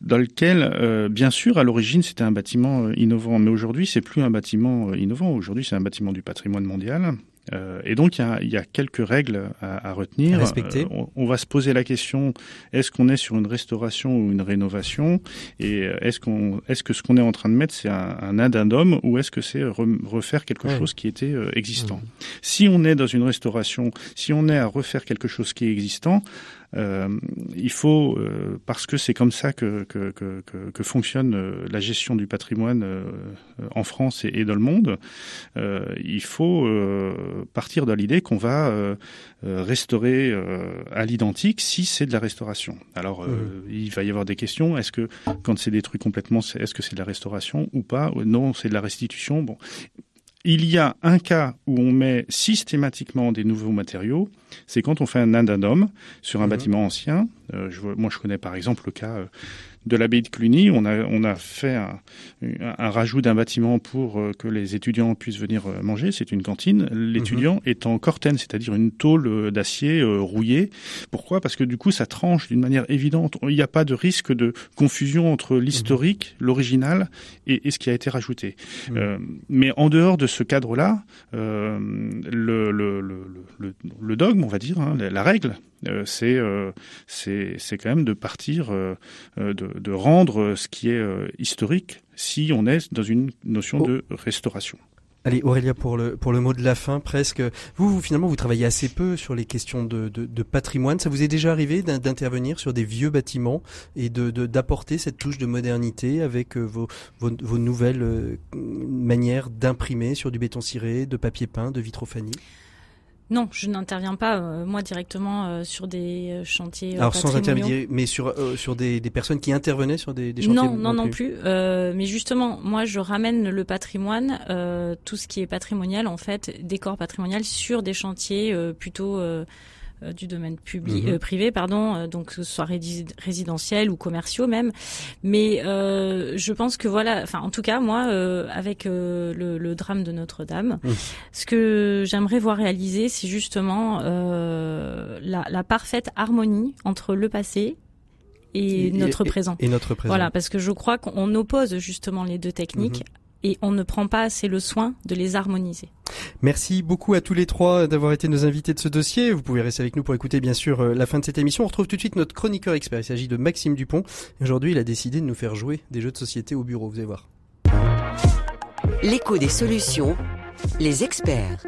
dans lequel, euh, bien sûr, à l'origine, c'était un bâtiment innovant, mais aujourd'hui, c'est plus un bâtiment innovant. Aujourd'hui, c'est un bâtiment du patrimoine mondial. Euh, et donc, il y a, y a quelques règles à, à retenir. Respecter. Euh, on, on va se poser la question est-ce qu'on est sur une restauration ou une rénovation? Et euh, est-ce qu'on, est-ce que ce qu'on est en train de mettre, c'est un, un addendum ou est-ce que c'est re- refaire quelque Ouais. chose qui était euh, existant? Si on est dans une restauration, si on est à refaire quelque chose qui est existant, il faut, euh, parce que c'est comme ça que, que, que, fonctionne euh, la gestion du patrimoine euh, en France et, dans le monde, euh, il faut euh, partir de l'idée qu'on va euh, euh, restaurer euh, à l'identique si c'est de la restauration. Alors, euh, il va y avoir des questions. Est-ce que quand c'est détruit complètement, est-ce que c'est de la restauration ou pas? Non, c'est de la restitution. Bon. Il y a un cas où on met systématiquement des nouveaux matériaux, c'est quand on fait un addendum sur un Mhm. bâtiment ancien. Euh, je, moi, je connais par exemple le cas euh, de l'abbaye de Cluny. On a, on a fait un, rajout d'un bâtiment pour euh, que les étudiants puissent venir euh, manger. C'est une cantine. L'étudiant est en cortène, c'est-à-dire une tôle euh, d'acier euh, rouillée. Pourquoi? Parce que du coup, ça tranche d'une manière évidente. Il n'y a pas de risque de confusion entre l'historique, l'original et, et ce qui a été rajouté. Mhm. Euh, mais en dehors de ce cadre-là, le, le, le, le, le dogme, on va dire, hein, la, la règle, c'est euh, c'est c'est quand même de partir, euh, euh, de, de rendre ce qui est euh, historique si on est dans une notion Oh. de restauration. Allez, Aurélia, pour le, pour le mot de la fin, presque. Vous, vous, finalement, vous travaillez assez peu sur les questions de, de, de patrimoine. Ça vous est déjà arrivé d'in- d'intervenir sur des vieux bâtiments et de de- d'apporter cette touche de modernité avec euh, vos, vos, vos nouvelles euh, manières d'imprimer sur du béton ciré, de papier peint, de vitrophanie? Non, je n'interviens pas euh, moi directement euh, sur des euh, chantiers. euh, Alors, sans patrimoniaux. intermédiaire, mais sur, euh, sur des, des personnes qui intervenaient sur des, des chantiers Non, non, non plus. Euh, mais justement, moi, je ramène le patrimoine, euh, tout ce qui est patrimonial, en fait, décor patrimonial, sur des chantiers euh, plutôt euh, euh, du domaine public, Mhm. euh, privé, pardon, euh, donc que ce soit rési- résidentiel ou commerciaux même. Mais euh, je pense que voilà, enfin, en tout cas, moi, euh, avec euh, le, le drame de Notre-Dame, Mhm. ce que j'aimerais voir réaliser, c'est justement euh, la, la parfaite harmonie entre le passé et, notre présent. Et notre présent. Voilà, parce que je crois qu'on oppose justement les deux techniques et on ne prend pas assez le soin de les harmoniser. Merci beaucoup à tous les trois d'avoir été nos invités de ce dossier. Vous pouvez rester avec nous pour écouter bien sûr euh, la fin de cette émission. On retrouve tout de suite notre chroniqueur expert. Il s'agit de Maxime Dupont. Et Aujourd'hui, il a décidé de nous faire jouer des jeux de société au bureau. Vous allez voir. L'écho des solutions, les experts.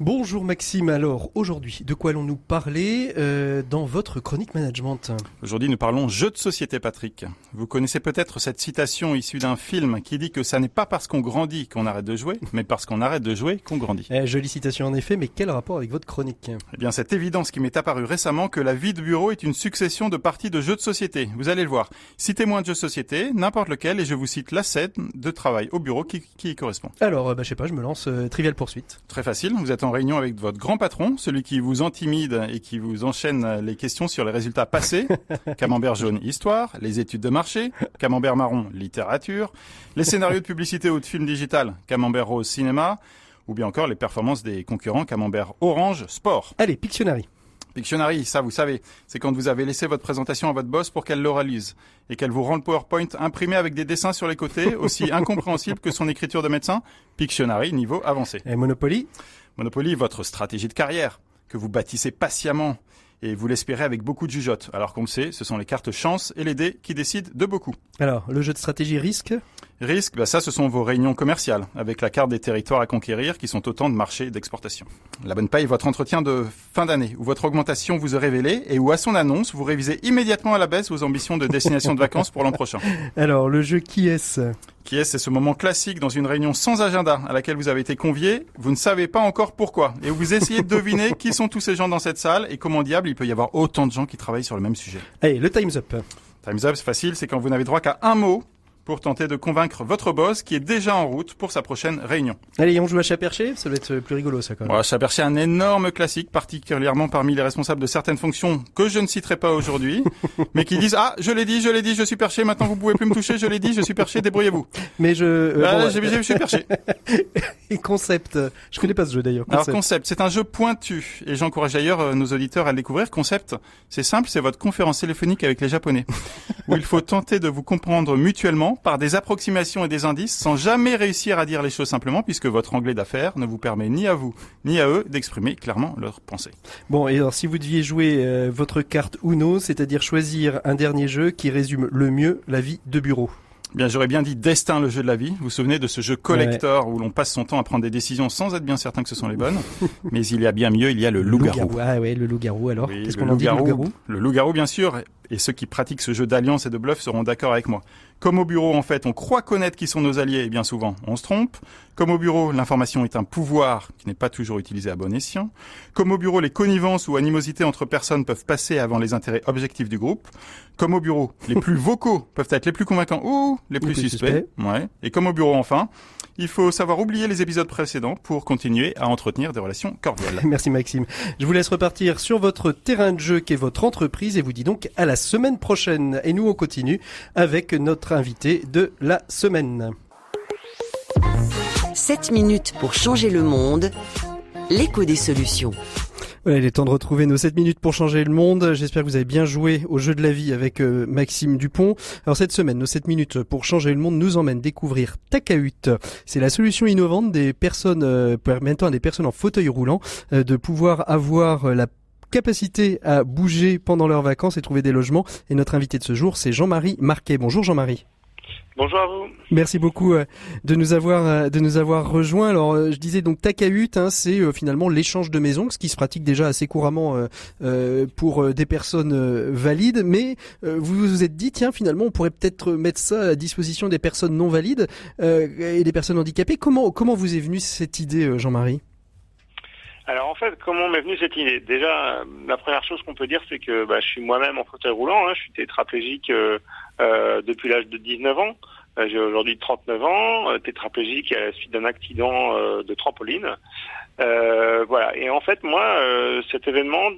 Bonjour Maxime. Alors aujourd'hui, de quoi allons-nous parler euh, dans votre chronique management? Aujourd'hui, nous parlons jeux de société, Patrick. Vous connaissez peut-être cette citation issue d'un film qui dit que ça n'est pas parce qu'on grandit qu'on arrête de jouer, mais parce qu'on arrête de jouer qu'on grandit. eh, Jolie citation en effet, mais quel rapport avec votre chronique? Eh bien, cette évidence qui m'est apparue récemment que la vie de bureau est une succession de parties de jeux de société. Vous allez le voir. Citez-moi un jeu de société, n'importe lequel, et je vous cite la scène de travail au bureau qui, qui y correspond. Alors, euh, bah, je sais pas, je me lance. euh, trivial poursuite. Très facile, vous êtes en réunion avec votre grand patron, celui qui vous intimide et qui vous enchaîne les questions sur les résultats passés. *laughs* Camembert jaune, histoire, les études de marché, camembert marron, littérature, les scénarios de publicité ou de films digital, camembert rose, cinéma, ou bien encore les performances des concurrents camembert orange, sport. Allez, Pictionary. Pictionary, ça vous savez, c'est quand vous avez laissé votre présentation à votre boss pour qu'elle l'oralise et qu'elle vous rend le PowerPoint imprimé avec des dessins sur les côtés, *laughs* aussi incompréhensible que son écriture de médecin. Pictionary, niveau avancé. Et Monopoly? Monopoly, votre stratégie de carrière que vous bâtissez patiemment et vous l'espérez avec beaucoup de jugeote. Alors qu'on le sait, ce sont les cartes chance et les dés qui décident de beaucoup. Alors, le jeu de stratégie risque? Risque, bah ça, ce sont vos réunions commerciales avec la carte des territoires à conquérir qui sont autant de marchés d'exportation. La bonne paye, votre entretien de fin d'année où votre augmentation vous est révélée et où à son annonce, vous révisez immédiatement à la baisse vos ambitions de destination de vacances pour l'an prochain. *laughs* Alors, le jeu qui est-ce? Qui est, c'est ce moment classique dans une réunion sans agenda à laquelle vous avez été convié, vous ne savez pas encore pourquoi et où vous essayez de deviner *laughs* qui sont tous ces gens dans cette salle et comment diable il peut y avoir autant de gens qui travaillent sur le même sujet. Allez, le time's up. Time's up, c'est facile, c'est quand vous n'avez droit qu'à un mot pour tenter de convaincre votre boss qui est déjà en route pour sa prochaine réunion. Allez, on joue à chat perché Ça doit être plus rigolo, ça, quand même. Voilà, chat perché, un énorme classique, particulièrement parmi les responsables de certaines fonctions que je ne citerai pas aujourd'hui, *laughs* mais qui disent ah je l'ai dit, je l'ai dit, je suis perché, maintenant vous pouvez plus me toucher, je l'ai dit, je suis perché, débrouillez-vous. Mais je. euh, Ah, bon, j'ai- je suis perché. *laughs* Et concept. Je connais pas ce jeu d'ailleurs. Alors Concept. concept, c'est un jeu pointu et j'encourage d'ailleurs euh, nos auditeurs à le découvrir. Concept, c'est simple, c'est votre conférence téléphonique avec les Japonais, *laughs* où il faut tenter de vous comprendre mutuellement par des approximations et des indices, sans jamais réussir à dire les choses simplement, puisque votre anglais d'affaires ne vous permet ni à vous ni à eux d'exprimer clairement leurs pensées. Bon, et alors si vous deviez jouer euh, votre carte Uno, c'est-à-dire choisir un dernier jeu qui résume le mieux la vie de bureau. Bien, j'aurais bien dit Destin, le jeu de la vie. Vous vous souvenez de ce jeu collector où l'on passe son temps à prendre des décisions sans être bien certain que ce sont les bonnes. *laughs* Mais il y a bien mieux, il y a le loup-garou. Ah ouais, le loup-garou alors. Oui, Qu'est-ce qu'on en dit le loup-garou? Le loup-garou, bien sûr, et ceux qui pratiquent ce jeu d'alliance et de bluff seront d'accord avec moi. Comme au bureau, en fait, on croit connaître qui sont nos alliés, et bien souvent, on se trompe. Comme au bureau, l'information est un pouvoir qui n'est pas toujours utilisé à bon escient. Comme au bureau, les connivences ou animosités entre personnes peuvent passer avant les intérêts objectifs du groupe. Comme au bureau, les *laughs* plus vocaux peuvent être les plus convaincants ou les plus plus suspects. Ouais. Et comme au bureau, enfin, il faut savoir oublier les épisodes précédents pour continuer à entretenir des relations cordiales. *laughs* Merci Maxime. Je vous laisse repartir sur votre terrain de jeu qui est votre entreprise et vous dis donc à la semaine prochaine. Et nous on continue avec notre invité de la semaine. 7 minutes pour changer le monde. L'écho des solutions. Voilà, il est temps de retrouver nos 7 minutes pour changer le monde. J'espère que vous avez bien joué au jeu de la vie avec euh, Maxime Dupont. Alors cette semaine, nos 7 minutes pour changer le monde nous emmènent découvrir Takahut. C'est la solution innovante des personnes euh, permettant à des personnes en fauteuil roulant euh, de pouvoir avoir euh, la capacité à bouger pendant leurs vacances et trouver des logements. Et notre invité de ce jour, c'est Jean-Marie Marquet. Bonjour Jean-Marie. Bonjour à vous. Merci beaucoup euh, de nous avoir euh, de nous avoir rejoints. Alors euh, je disais donc Takahut, hein, c'est finalement l'échange de maisons, ce qui se pratique déjà assez couramment pour des personnes valides. Mais vous vous êtes dit tiens finalement on pourrait peut-être mettre ça à disposition des personnes non valides et des personnes handicapées. Comment comment vous est venue cette idée, Jean-Marie? Alors en fait, comment m'est venue cette idée? Déjà, la première chose qu'on peut dire, c'est que bah, je suis moi-même en fauteuil roulant. Hein, je suis tétraplégique euh, euh, depuis l'âge de 19 ans. Euh, J'ai aujourd'hui 39 ans, euh, tétraplégique à la suite d'un accident euh, de trampoline. Voilà. Et en fait, moi, cet événement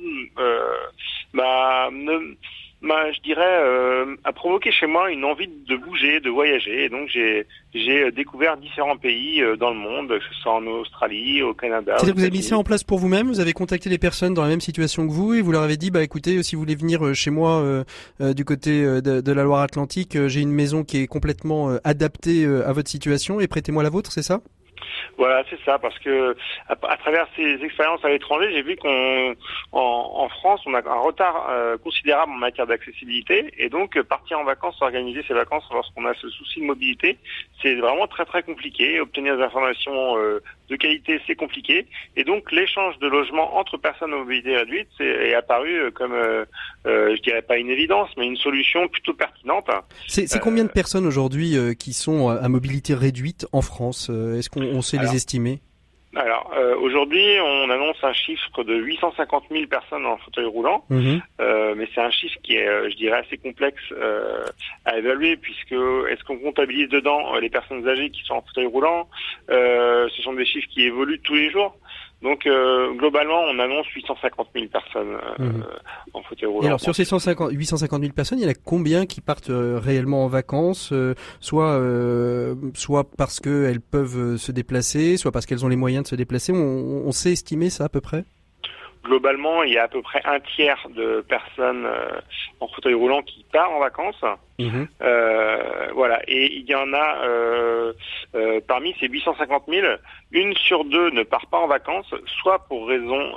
ne- m'a, je dirais, euh, a provoqué chez moi une envie de bouger, de voyager. Et donc, j'ai, j'ai découvert différents pays euh, dans le monde, que ce soit en Australie, au Canada. C'est-à-dire que vous avez mis ça en place pour vous-même, vous avez contacté les personnes dans la même situation que vous et vous leur avez dit bah écoutez euh, si vous voulez venir euh, chez moi euh, euh, du côté euh, de, de la Loire-Atlantique, euh, j'ai une maison qui est complètement euh, adaptée euh, à votre situation et prêtez-moi la vôtre, c'est ça? Voilà, c'est ça, parce que à, travers ces expériences à l'étranger, j'ai vu qu'on en, en France, on a un retard euh, considérable en matière d'accessibilité, et donc euh, partir en vacances, organiser ses vacances lorsqu'on a ce souci de mobilité, c'est vraiment très très compliqué. Obtenir des informations euh, de qualité, c'est compliqué, et donc l'échange de logements entre personnes à mobilité réduite est apparu euh, comme, euh, euh, je dirais pas une évidence, mais une solution plutôt pertinente. C'est Euh, combien de personnes aujourd'hui euh, qui sont à mobilité réduite en France Euh, Est-ce qu'on on sait Alors, les estimer? Alors euh, aujourd'hui, on annonce un chiffre de 850 000 personnes en fauteuil roulant. Mhm. Euh, mais c'est un chiffre qui est, euh, je dirais, assez complexe euh, à évaluer puisque est-ce qu'on comptabilise dedans euh, les personnes âgées qui sont en fauteuil roulant? Euh, Ce sont des chiffres qui évoluent tous les jours. Donc euh, globalement, on annonce 850 000 personnes euh, Mhm. en fauteuil roulant. Et alors sur ces 150, 850 000 personnes, il y en a combien qui partent euh, réellement en vacances, euh, soit euh, soit parce qu'elles peuvent euh, se déplacer, soit parce qu'elles ont les moyens de se déplacer? On, on sait estimer ça à peu près? Globalement, il y a à peu près un tiers de personnes en fauteuil roulant qui partent en vacances. Mhm. voilà, et il y en a parmi ces 850 000, une sur deux ne part pas en vacances, soit pour raison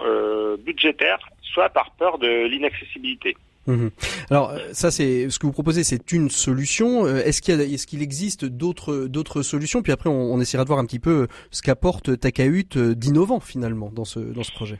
budgétaire, soit par peur de l'inaccessibilité. Mhm. Alors euh, ça c'est ce que vous proposez, c'est une solution. Euh, est-ce qu'il existe d'autres d'autres solutions? Puis après on, essaiera de voir un petit peu euh, ce qu'apporte Takahut d'innovant finalement dans ce dans ce projet.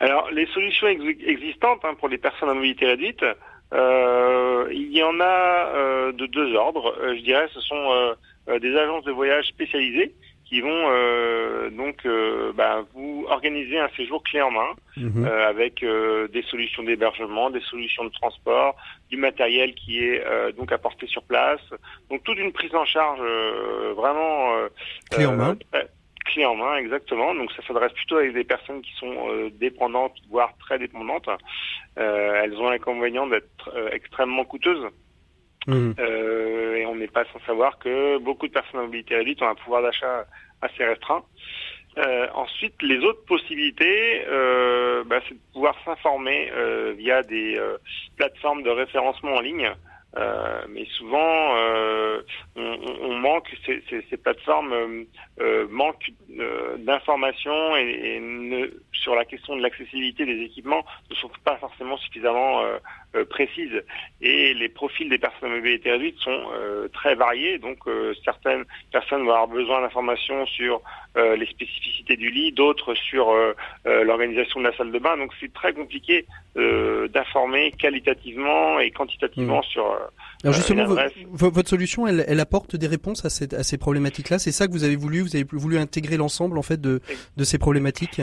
Alors les solutions existantes hein, pour les personnes à mobilité réduite, il y en a de deux ordres. je dirais, ce sont des agences de voyage spécialisées qui vont euh, donc euh, bah, vous organiser un séjour clé en main mhm. euh, avec des solutions d'hébergement, des solutions de transport, du matériel qui est donc apporté sur place. Donc toute une prise en charge vraiment clé en main. Clé en main, exactement. Donc ça s'adresse plutôt à des personnes qui sont dépendantes, voire très dépendantes. elles ont l'inconvénient d'être extrêmement coûteuses. Mhm. Euh, et on n'est pas sans savoir que beaucoup de personnes à mobilité réduite ont un pouvoir d'achat assez restreint. Euh, ensuite, les autres possibilités, euh, bah, c'est de pouvoir s'informer euh, via des euh, plateformes de référencement en ligne. Mais souvent, on, on, manque ces, ces, ces plateformes manquent d'informations et, et ne, sur la question de l'accessibilité des équipements ne sont pas forcément suffisamment euh, précises et les profils des personnes à mobilité réduite sont euh, très variés. Donc euh, certaines personnes vont avoir besoin d'informations sur les spécificités du lit, d'autres sur l'organisation de la salle de bain. Donc c'est très compliqué d'informer qualitativement et quantitativement mmh. sur. Alors justement, votre solution, elle, elle, apporte des réponses à, cette, à ces problématiques-là? C'est ça que vous avez voulu Vous avez voulu intégrer l'ensemble en fait de, de ces problématiques?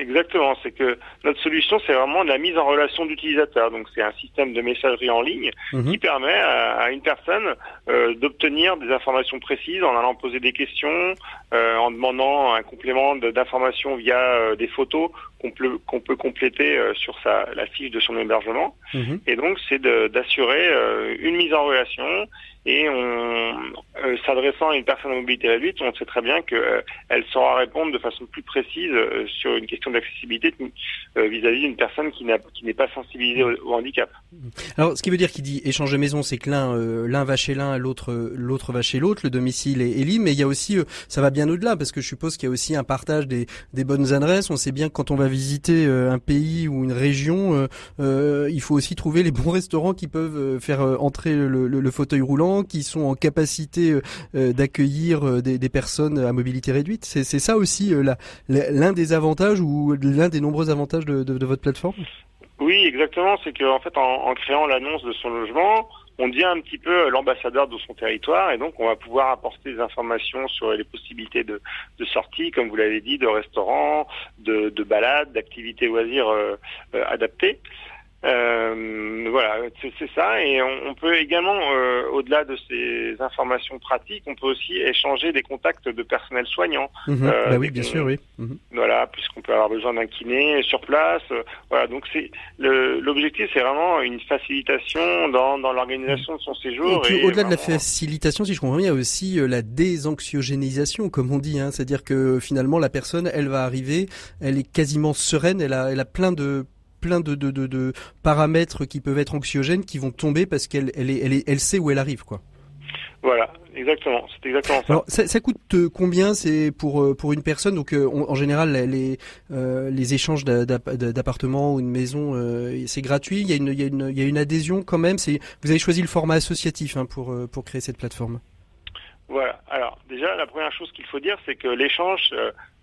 Exactement, c'est que notre solution, c'est vraiment de la mise en relation d'utilisateurs. Donc, c'est un système de messagerie en ligne Mhm. qui permet à, une personne euh, d'obtenir des informations précises en allant poser des questions, euh, en demandant un complément d'informations via euh, des photos qu'on peut, qu'on peut compléter sur sa, la fiche de son hébergement. Mhm. Et donc, c'est d'assurer une mise en relation et on, euh, s'adressant à une personne à mobilité réduite, on sait très bien qu'elle saura répondre de façon plus précise sur une question d'accessibilité vis-à-vis d'une personne qui n'est pas sensibilisée au, handicap. Alors, ce qui veut dire qu'il dit échanger maison, c'est que l'un euh, l'un va chez l'un, l'autre l'autre va chez l'autre, le domicile est, est, libre, mais il y a aussi, euh, ça va bien au-delà, parce que je suppose qu'il y a aussi un partage des, bonnes adresses. On sait bien que quand on va visiter euh, un pays ou une région, il faut aussi trouver les bons restaurants qui peuvent faire entrer le, le, fauteuil roulant, qui sont en capacité d'accueillir des, des, personnes à mobilité réduite. C'est ça aussi l'un des avantages ou l'un des nombreux avantages de, votre plateforme? Oui, exactement. C'est qu'en en fait, en, créant l'annonce de son logement, on devient un petit peu l'ambassadeur de son territoire et donc on va pouvoir apporter des informations sur les possibilités de, sortie, comme vous l'avez dit, de restaurants, de, de balades, d'activités loisirs euh, euh, adaptées. Euh, voilà, c'est ça. Et on, on peut également, euh, au-delà de ces informations pratiques, on peut aussi échanger des contacts de personnel soignant. Mmh, euh, bah oui, bien sûr, oui. Mmh. Voilà, puisqu'on peut avoir besoin d'un kiné sur place. Euh, voilà, donc c'est l'objectif, c'est vraiment une facilitation dans, dans l'organisation de son séjour. Et, au-delà de la facilitation, si je comprends bien, il y a aussi euh, la désanxiogénisation, comme on dit. Hein, C'est-à-dire que finalement, la personne, elle va arriver, elle est quasiment sereine, elle a, elle a plein de plein de, de, de, de, paramètres qui peuvent être anxiogènes qui vont tomber parce qu'elle elle, est, elle, est, elle sait où elle arrive quoi. Voilà, exactement, c'est exactement ça. Alors ça, ça coûte combien c'est pour pour une personne? Donc on, en général les euh, les échanges d'appartements ou une maison euh, c'est gratuit, il y a une il y a une il y a une adhésion quand même, c'est vous avez choisi le format associatif hein, pour pour créer cette plateforme. Voilà. Alors déjà la première chose qu'il faut dire c'est que l'échange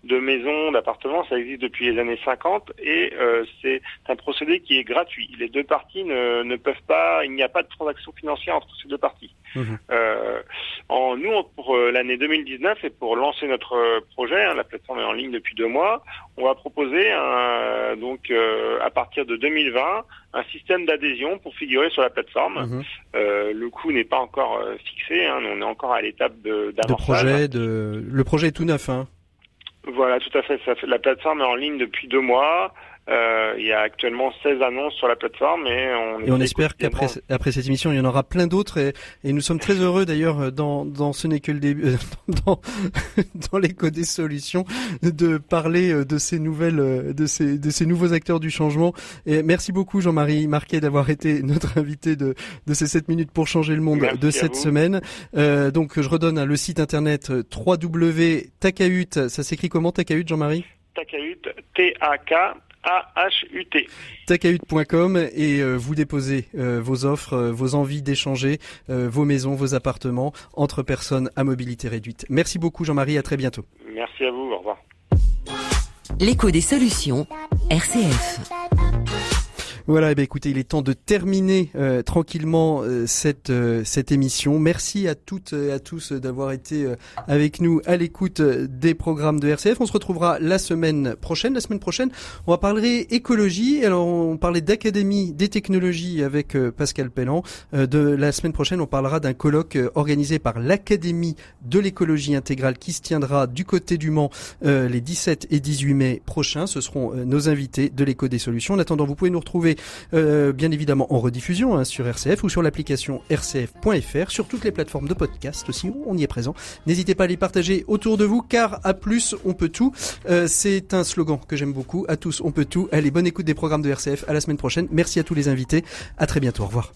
de maisons, d'appartements, ça existe depuis les années 50 et euh, c'est un procédé qui est gratuit. Les deux parties ne, ne peuvent pas, il n'y a pas de transaction financière entre ces deux parties. Mmh. Euh, en nous, pour l'année 2019 et pour lancer notre projet, hein, la plateforme est en ligne depuis deux mois, on va proposer un, donc euh, à partir de 2020 un système d'adhésion pour figurer sur la plateforme. Mmh. Euh, le coût n'est pas encore fixé, hein, on est encore à l'étape de, de projet. De... Le projet est tout neuf. Hein. Voilà, tout à fait. Ça fait. La plateforme est en ligne depuis deux mois. Euh, il y a actuellement 16 annonces sur la plateforme et on, et on espère qu'après après cette émission, il y en aura plein d'autres et, et, nous sommes très heureux d'ailleurs dans, dans ce n'est que le début, *laughs* dans, dans l'écho des solutions, de parler de ces nouvelles, de ces, de ces nouveaux acteurs du changement. Et merci beaucoup Jean-Marie Marquet d'avoir été *laughs* notre invité de, de ces 7 minutes pour changer le monde de cette semaine. Euh, donc je redonne le site internet www.takahut, ça s'écrit comment Takahut Jean-Marie? Takahut, T-A-K a-H-U-T. Takahut.com et euh, vous déposez euh, vos offres, euh, vos envies d'échanger vos maisons, vos appartements entre personnes à mobilité réduite. Merci beaucoup Jean-Marie, à très bientôt. Merci à vous, au revoir. L'écho des solutions, RCF. Voilà, eh bien, écoutez, il est temps de terminer euh, tranquillement euh, cette euh, cette émission. Merci à toutes et à tous d'avoir été avec nous à l'écoute des programmes de RCF. On se retrouvera la semaine prochaine. La semaine prochaine, on va parler écologie. Alors, on parlait d'académie des technologies avec Pascal Pellan. de la semaine prochaine, on parlera d'un colloque organisé par l'Académie de l'écologie intégrale qui se tiendra du côté du Mans les 17 et 18 mai prochains. Ce seront nos invités de l'éco des solutions. En attendant, vous pouvez nous retrouver euh, bien évidemment en rediffusion hein, sur RCF ou sur l'application rcf.fr, sur toutes les plateformes de podcast aussi, on y est présent. N'hésitez pas à les partager autour de vous, car à plus, on peut tout. Euh, c'est un slogan que j'aime beaucoup. À tous, on peut tout. Allez, bonne écoute des programmes de RCF. À la semaine prochaine. Merci à tous les invités. À très bientôt. Au revoir.